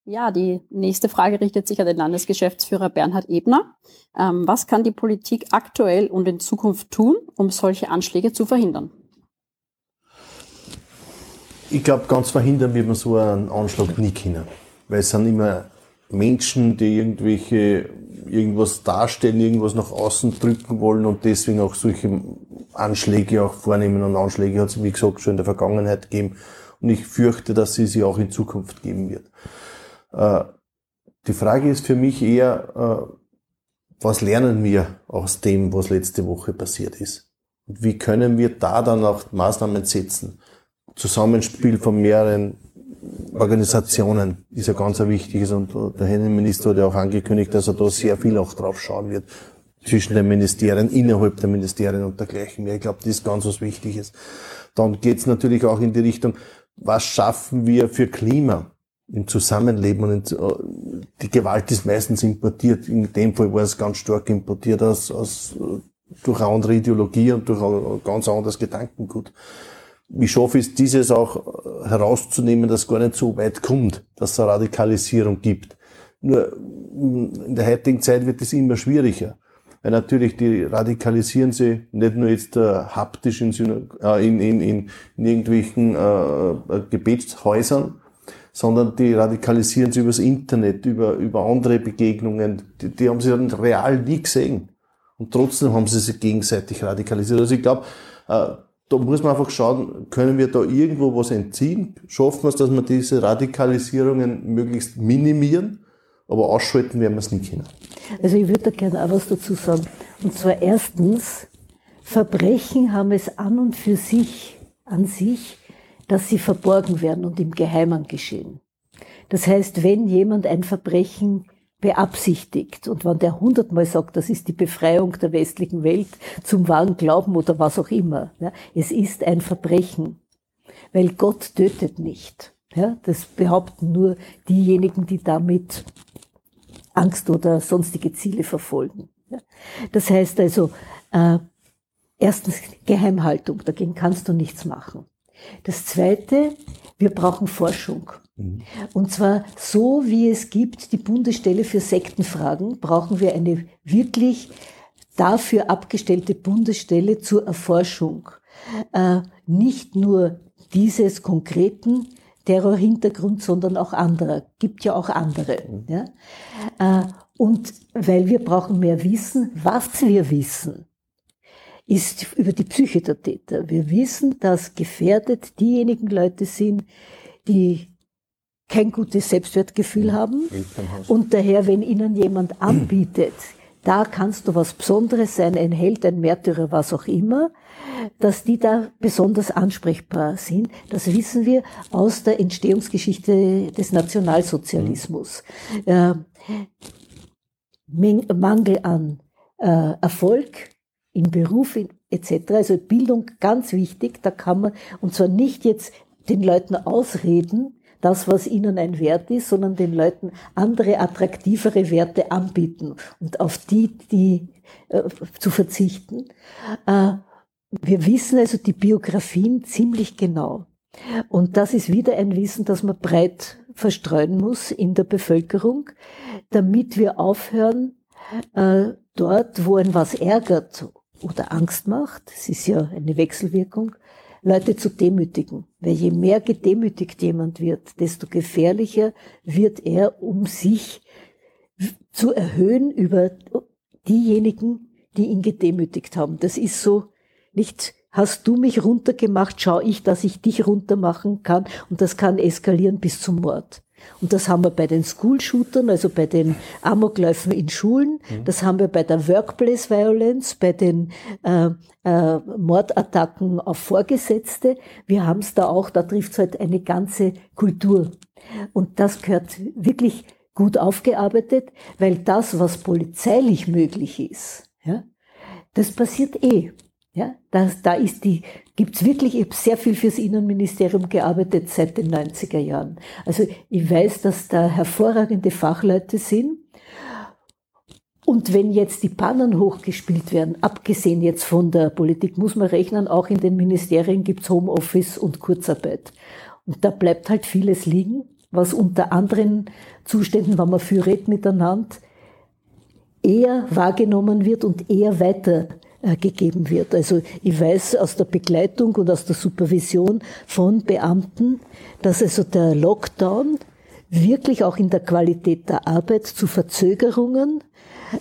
Ja, die nächste Frage richtet sich an den Landesgeschäftsführer Bernhard Ebner. Ähm, was kann die Politik aktuell und in Zukunft tun, um solche Anschläge zu verhindern? Ich glaube, ganz verhindern wird man so einen Anschlag nie können. Weil es sind immer Menschen, die irgendwelche, irgendwas darstellen, irgendwas nach außen drücken wollen und deswegen auch solche Anschläge auch vornehmen. Und Anschläge hat es, wie gesagt, schon in der Vergangenheit gegeben. Und ich fürchte, dass sie sie auch in Zukunft geben wird. Äh, die Frage ist für mich eher, äh, was lernen wir aus dem, was letzte Woche passiert ist? Und wie können wir da dann auch Maßnahmen setzen? Zusammenspiel von mehreren Organisationen ist ja ganz ein wichtiges und der Innenminister hat ja auch angekündigt, dass er da sehr viel auch drauf schauen wird. zwischen den Ministerien, innerhalb der Ministerien und dergleichen mehr. Ich glaube, das ist ganz was Wichtiges. Dann geht es natürlich auch in die Richtung, was schaffen wir für Klima im Zusammenleben und äh, die Gewalt ist meistens importiert. In dem Fall war es ganz stark importiert aus, aus durch eine andere Ideologie und durch ein ganz anderes Gedankengut. Wie schaffe ich es, dieses auch herauszunehmen, dass gar nicht so weit kommt, dass es eine Radikalisierung gibt. Nur in der heutigen Zeit wird es immer schwieriger. Weil natürlich die radikalisieren sie nicht nur jetzt äh, haptisch in, äh, in, in, in, in irgendwelchen äh, äh, Gebetshäusern, sondern die radikalisieren sie übers Internet, über, über andere Begegnungen. Die, die haben sie dann real nie gesehen. Und trotzdem haben sie sich gegenseitig radikalisiert. Also ich glaube, äh, da muss man einfach schauen, können wir da irgendwo was entziehen? Schaffen wir es, dass wir diese Radikalisierungen möglichst minimieren? aber ausschalten werden wir es nicht können. Also ich würde da gerne auch was dazu sagen. Und zwar erstens, Verbrechen haben es an und für sich, an sich, dass sie verborgen werden und im Geheimen geschehen. Das heißt, wenn jemand ein Verbrechen beabsichtigt und wenn der hundertmal sagt, das ist die Befreiung der westlichen Welt zum wahren Glauben oder was auch immer, ja, es ist ein Verbrechen, weil Gott tötet nicht. Ja, das behaupten nur diejenigen, die damit Angst oder sonstige Ziele verfolgen. Ja. Das heißt also, äh, erstens Geheimhaltung, dagegen kannst du nichts machen. Das Zweite, wir brauchen Forschung. Mhm. Und zwar so, wie es gibt die Bundesstelle für Sektenfragen, brauchen wir eine wirklich dafür abgestellte Bundesstelle zur Erforschung. Äh, nicht nur dieses konkreten Terrorhintergrund, sondern auch anderer. Gibt ja auch andere. Mhm. Ja? Äh, und weil wir brauchen mehr Wissen, was wir wissen, ist über die Psyche der Täter. Wir wissen, dass gefährdet diejenigen Leute sind, die kein gutes Selbstwertgefühl mhm. haben und daher, wenn ihnen jemand anbietet, da kannst du was Besonderes sein, ein Held, ein Märtyrer, was auch immer, dass die da besonders ansprechbar sind. Das wissen wir aus der Entstehungsgeschichte des Nationalsozialismus. Äh, Mangel an äh, Erfolg im Beruf etc. Also Bildung ganz wichtig. Da kann man, und zwar nicht jetzt den Leuten ausreden, das, was ihnen ein Wert ist, sondern den Leuten andere, attraktivere Werte anbieten und auf die, die äh, zu verzichten. Äh, wir wissen also die Biografien ziemlich genau. Und das ist wieder ein Wissen, das man breit verstreuen muss in der Bevölkerung, damit wir aufhören, äh, dort, wo ein was ärgert oder Angst macht, es ist ja eine Wechselwirkung, Leute zu demütigen. Weil je mehr gedemütigt jemand wird, desto gefährlicher wird er, um sich zu erhöhen über diejenigen, die ihn gedemütigt haben. Das ist so nicht, hast du mich runtergemacht, schau ich, dass ich dich runtermachen kann und das kann eskalieren bis zum Mord. Und das haben wir bei den School-Shootern, also bei den Amokläufen in Schulen. Mhm. Das haben wir bei der Workplace Violence, bei den äh, äh, Mordattacken auf Vorgesetzte. Wir haben es da auch, da trifft es halt eine ganze Kultur. Und das gehört wirklich gut aufgearbeitet, weil das, was polizeilich möglich ist, ja, das passiert eh. Ja, das, da ist die, gibt's wirklich, ich habe sehr viel fürs Innenministerium gearbeitet seit den 90er Jahren. Also ich weiß, dass da hervorragende Fachleute sind. Und wenn jetzt die Pannen hochgespielt werden, abgesehen jetzt von der Politik, muss man rechnen, auch in den Ministerien gibt's Homeoffice und Kurzarbeit. Und da bleibt halt vieles liegen, was unter anderen Zuständen, wenn man viel redet miteinander, eher wahrgenommen wird und eher weiter gegeben wird. Also ich weiß aus der Begleitung und aus der Supervision von Beamten, dass also der Lockdown wirklich auch in der Qualität der Arbeit zu Verzögerungen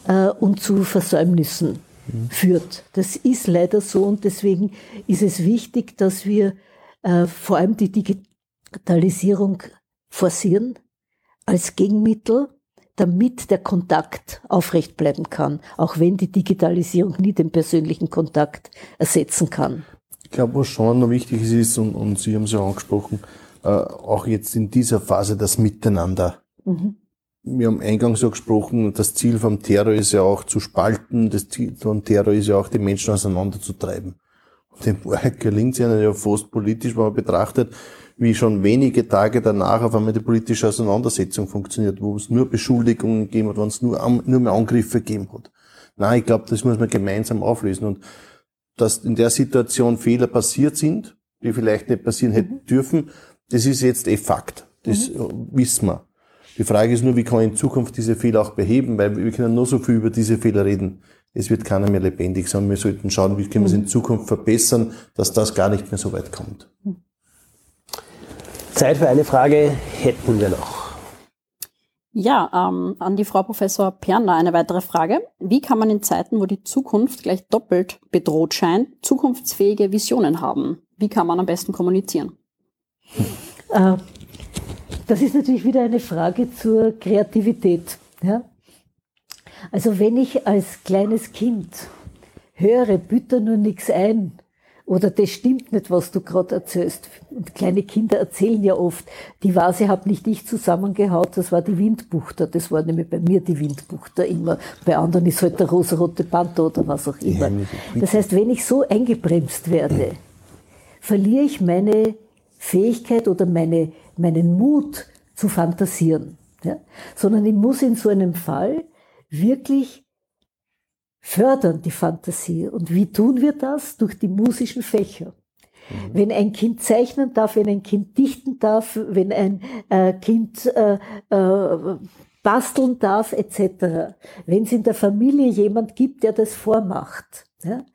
äh, und zu Versäumnissen mhm. führt. Das ist leider so und deswegen ist es wichtig, dass wir äh, vor allem die Digitalisierung forcieren als Gegenmittel damit der Kontakt aufrecht bleiben kann, auch wenn die Digitalisierung nie den persönlichen Kontakt ersetzen kann. Ich glaube, was schon noch wichtig ist, und, und Sie haben es ja angesprochen, äh, auch jetzt in dieser Phase das Miteinander. Mhm. wir haben eingangs so gesprochen, das Ziel vom Terror ist ja auch zu spalten, das Ziel vom Terror ist ja auch, die Menschen auseinanderzutreiben. Und in Wahrheit gelingt es ihnen ja fast politisch, wenn man betrachtet, wie schon wenige Tage danach auf einmal die politische Auseinandersetzung funktioniert, wo es nur Beschuldigungen gegeben hat, wenn es nur, nur mehr Angriffe gegeben hat. Nein, ich glaube, das muss man gemeinsam auflösen. Und dass in der Situation Fehler passiert sind, die vielleicht nicht passieren hätten mhm. dürfen, das ist jetzt eh Fakt. Das mhm. wissen wir. Die Frage ist nur, wie kann ich in Zukunft diese Fehler auch beheben, weil wir können nur so viel über diese Fehler reden. Es wird keiner mehr lebendig, sondern wir sollten schauen, wie können wir es in Zukunft verbessern, dass das gar nicht mehr so weit kommt. Zeit für eine Frage hätten wir noch. Ja, ähm, an die Frau Professor Perner eine weitere Frage. Wie kann man in Zeiten, wo die Zukunft gleich doppelt bedroht scheint, zukunftsfähige Visionen haben? Wie kann man am besten kommunizieren? Äh, das ist natürlich wieder eine Frage zur Kreativität. Ja? Also wenn ich als kleines Kind höre, bitte nur nichts ein, oder das stimmt nicht, was du gerade erzählst. Und kleine Kinder erzählen ja oft, die Vase habe nicht ich zusammengehaut, das war die Windbuchter. Das war nämlich bei mir die Windbuchter immer. Bei anderen ist halt der rosarote Panther oder was auch immer. Das heißt, wenn ich so eingebremst werde, verliere ich meine Fähigkeit oder meine, meinen Mut zu fantasieren. Ja? Sondern ich muss in so einem Fall wirklich fördern die Fantasie. Und wie tun wir das? Durch die musischen Fächer. Mhm. Wenn ein Kind zeichnen darf, wenn ein Kind dichten darf, wenn ein äh, Kind äh, äh, basteln darf, etc. Wenn es in der Familie jemand gibt, der das vormacht. Ja?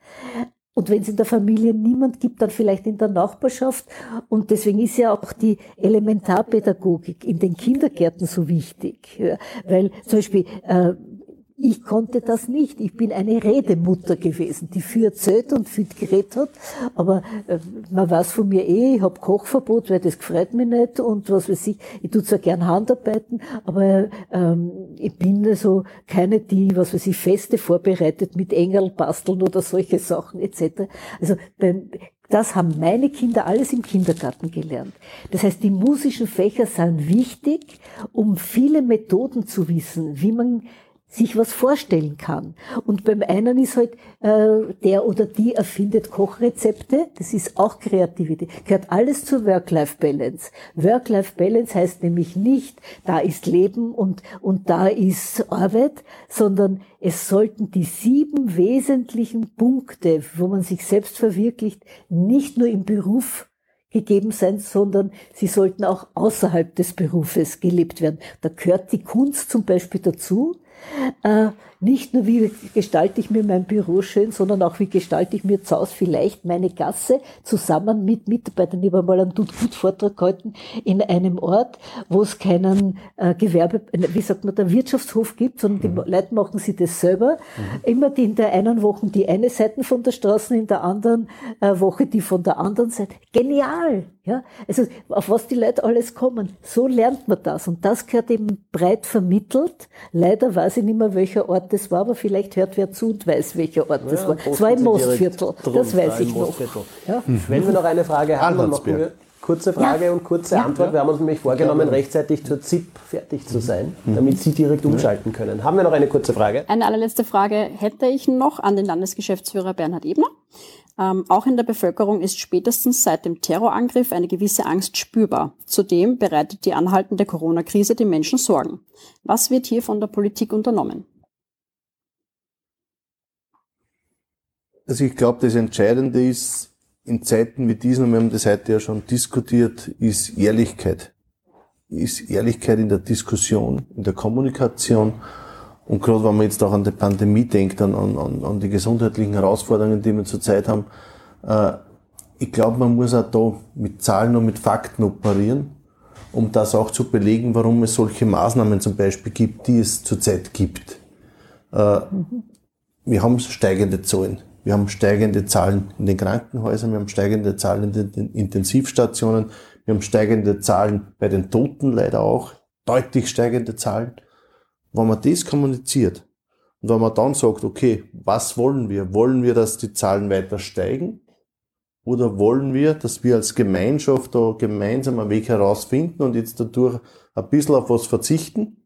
Und wenn es in der Familie niemand gibt, dann vielleicht in der Nachbarschaft. Und deswegen ist ja auch die Elementarpädagogik in den Kindergärten so wichtig. Ja? Weil zum Beispiel äh, ich konnte das nicht. Ich bin eine Redemutter gewesen, die viel erzählt und viel geredet hat. Aber äh, man weiß von mir eh, ich habe Kochverbot, weil das gefreut mich nicht und was weiß ich. Ich tue zwar gern Handarbeiten, aber ähm, ich bin so keine, die, was weiß ich, Feste vorbereitet mit Engel basteln oder solche Sachen etc. Also beim, das haben meine Kinder alles im Kindergarten gelernt. Das heißt, die musischen Fächer sind wichtig, um viele Methoden zu wissen, wie man sich was vorstellen kann. Und beim einen ist halt, äh, der oder die erfindet Kochrezepte, das ist auch Kreativität, gehört alles zur Work-Life-Balance. Work-Life-Balance heißt nämlich nicht, da ist Leben und, und da ist Arbeit, sondern es sollten die sieben wesentlichen Punkte, wo man sich selbst verwirklicht, nicht nur im Beruf gegeben sein, sondern sie sollten auch außerhalb des Berufes gelebt werden. Da gehört die Kunst zum Beispiel dazu, äh, nicht nur, wie gestalte ich mir mein Büro schön, sondern auch, wie gestalte ich mir zu Hause vielleicht meine Gasse zusammen mit Mitarbeitern. Ich habe mal einen Tut-Gut-Vortrag gehalten in einem Ort, wo es keinen äh, Gewerbe, wie sagt man, der Wirtschaftshof gibt, sondern die mhm. Leute machen sie das selber. Mhm. Immer die in der einen Woche die eine Seite von der Straße, in der anderen äh, Woche die von der anderen Seite. Genial! Ja, also auf was die Leute alles kommen. So lernt man das. Und das gehört eben breit vermittelt. Leider weiß ich nicht mehr, welcher Ort das war, aber vielleicht hört wer zu und weiß, welcher Ort das ja, war. Es war im Mostviertel. Das weiß ich noch. Ja. Wenn wir noch eine Frage haben, dann machen wir kurze Frage ja. und kurze ja. Antwort. Wir haben uns nämlich vorgenommen, rechtzeitig zur ZIP fertig zu sein, mhm. damit Sie direkt umschalten können. Haben wir noch eine kurze Frage? Eine allerletzte Frage hätte ich noch an den Landesgeschäftsführer Bernhard Ebner. Ähm, auch in der Bevölkerung ist spätestens seit dem Terrorangriff eine gewisse Angst spürbar. Zudem bereitet die anhaltende Corona-Krise den Menschen Sorgen. Was wird hier von der Politik unternommen? Also ich glaube, das Entscheidende ist in Zeiten wie diesen, und wir haben das heute ja schon diskutiert, ist Ehrlichkeit. Ist Ehrlichkeit in der Diskussion, in der Kommunikation und gerade wenn man jetzt auch an die Pandemie denkt, an, an, an die gesundheitlichen Herausforderungen, die wir zurzeit haben, äh, ich glaube, man muss auch da mit Zahlen und mit Fakten operieren, um das auch zu belegen, warum es solche Maßnahmen zum Beispiel gibt, die es zurzeit gibt. Äh. Wir haben steigende Zahlen. Wir haben steigende Zahlen in den Krankenhäusern, wir haben steigende Zahlen in den Intensivstationen, wir haben steigende Zahlen bei den Toten leider auch, deutlich steigende Zahlen. Wenn man das kommuniziert und wenn man dann sagt, okay, was wollen wir? Wollen wir, dass die Zahlen weiter steigen? Oder wollen wir, dass wir als Gemeinschaft da gemeinsam einen Weg herausfinden und jetzt dadurch ein bisschen auf was verzichten?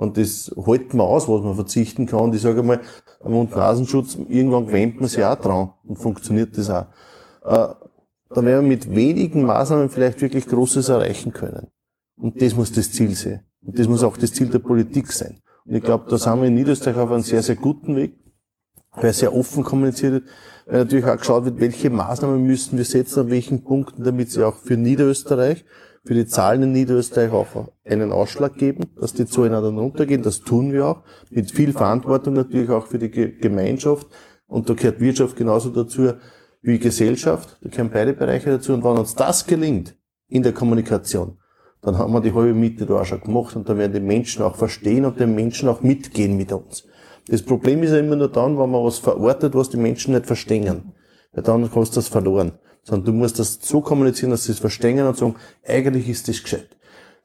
Und das halten wir aus, was man verzichten kann. Und ich sage mal, am Mund-Nasenschutz, irgendwann gewöhnt man sich auch dran und funktioniert das auch. Äh, da werden wir mit wenigen Maßnahmen vielleicht wirklich Großes erreichen können. Und das muss das Ziel sein. Und das muss auch das Ziel der Politik sein. Und ich glaube, da sind wir in Niederösterreich auf einem sehr, sehr guten Weg, weil sehr offen kommuniziert wird, weil natürlich auch geschaut wird, welche Maßnahmen müssen wir setzen, an welchen Punkten, damit sie auch für Niederösterreich für die Zahlen in Niederösterreich auch einen Ausschlag geben, dass die Zahlen dann runtergehen. Das tun wir auch. Mit viel Verantwortung natürlich auch für die Gemeinschaft. Und da gehört Wirtschaft genauso dazu wie Gesellschaft. Da gehören beide Bereiche dazu. Und wenn uns das gelingt in der Kommunikation, dann haben wir die halbe Miete da auch schon gemacht und dann werden die Menschen auch verstehen und den Menschen auch mitgehen mit uns. Das Problem ist ja immer nur dann, wenn man was verortet, was die Menschen nicht verstehen. Weil dann hast du das verloren sondern du musst das so kommunizieren, dass sie es verstehen und sagen, eigentlich ist das gescheit.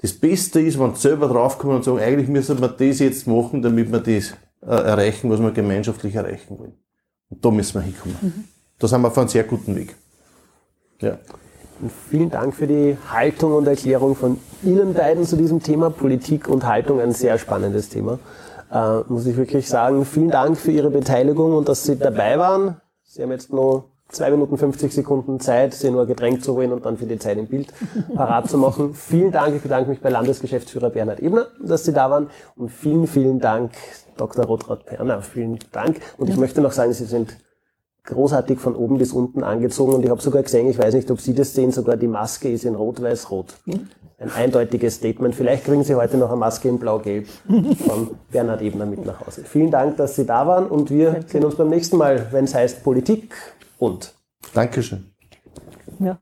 Das Beste ist, wenn sie selber draufkommen und sagen, eigentlich müssen wir das jetzt machen, damit wir das äh, erreichen, was wir gemeinschaftlich erreichen wollen. Und da müssen wir hinkommen. Mhm. Da sind wir auf einem sehr guten Weg. Ja. Und vielen Dank für die Haltung und Erklärung von Ihnen beiden zu diesem Thema. Politik und Haltung, ein sehr spannendes Thema. Äh, muss ich wirklich sagen. Vielen Dank für Ihre Beteiligung und dass Sie dabei waren. Sie haben jetzt noch zwei Minuten 50 Sekunden Zeit, sie nur Getränk zu holen und dann für die Zeit im Bild parat zu machen. Vielen Dank, ich bedanke mich bei Landesgeschäftsführer Bernhard Ebner, dass Sie da waren und vielen, vielen Dank, Dr. Rotraud-Perner, vielen Dank. Und ich möchte noch sagen, Sie sind großartig von oben bis unten angezogen und ich habe sogar gesehen, ich weiß nicht, ob Sie das sehen, sogar die Maske ist in rot-weiß-rot. Ein eindeutiges Statement. Vielleicht kriegen Sie heute noch eine Maske in blau-gelb von Bernhard Ebner mit nach Hause. Vielen Dank, dass Sie da waren und wir sehen uns beim nächsten Mal, wenn es heißt Politik und. Dankeschön. Ja.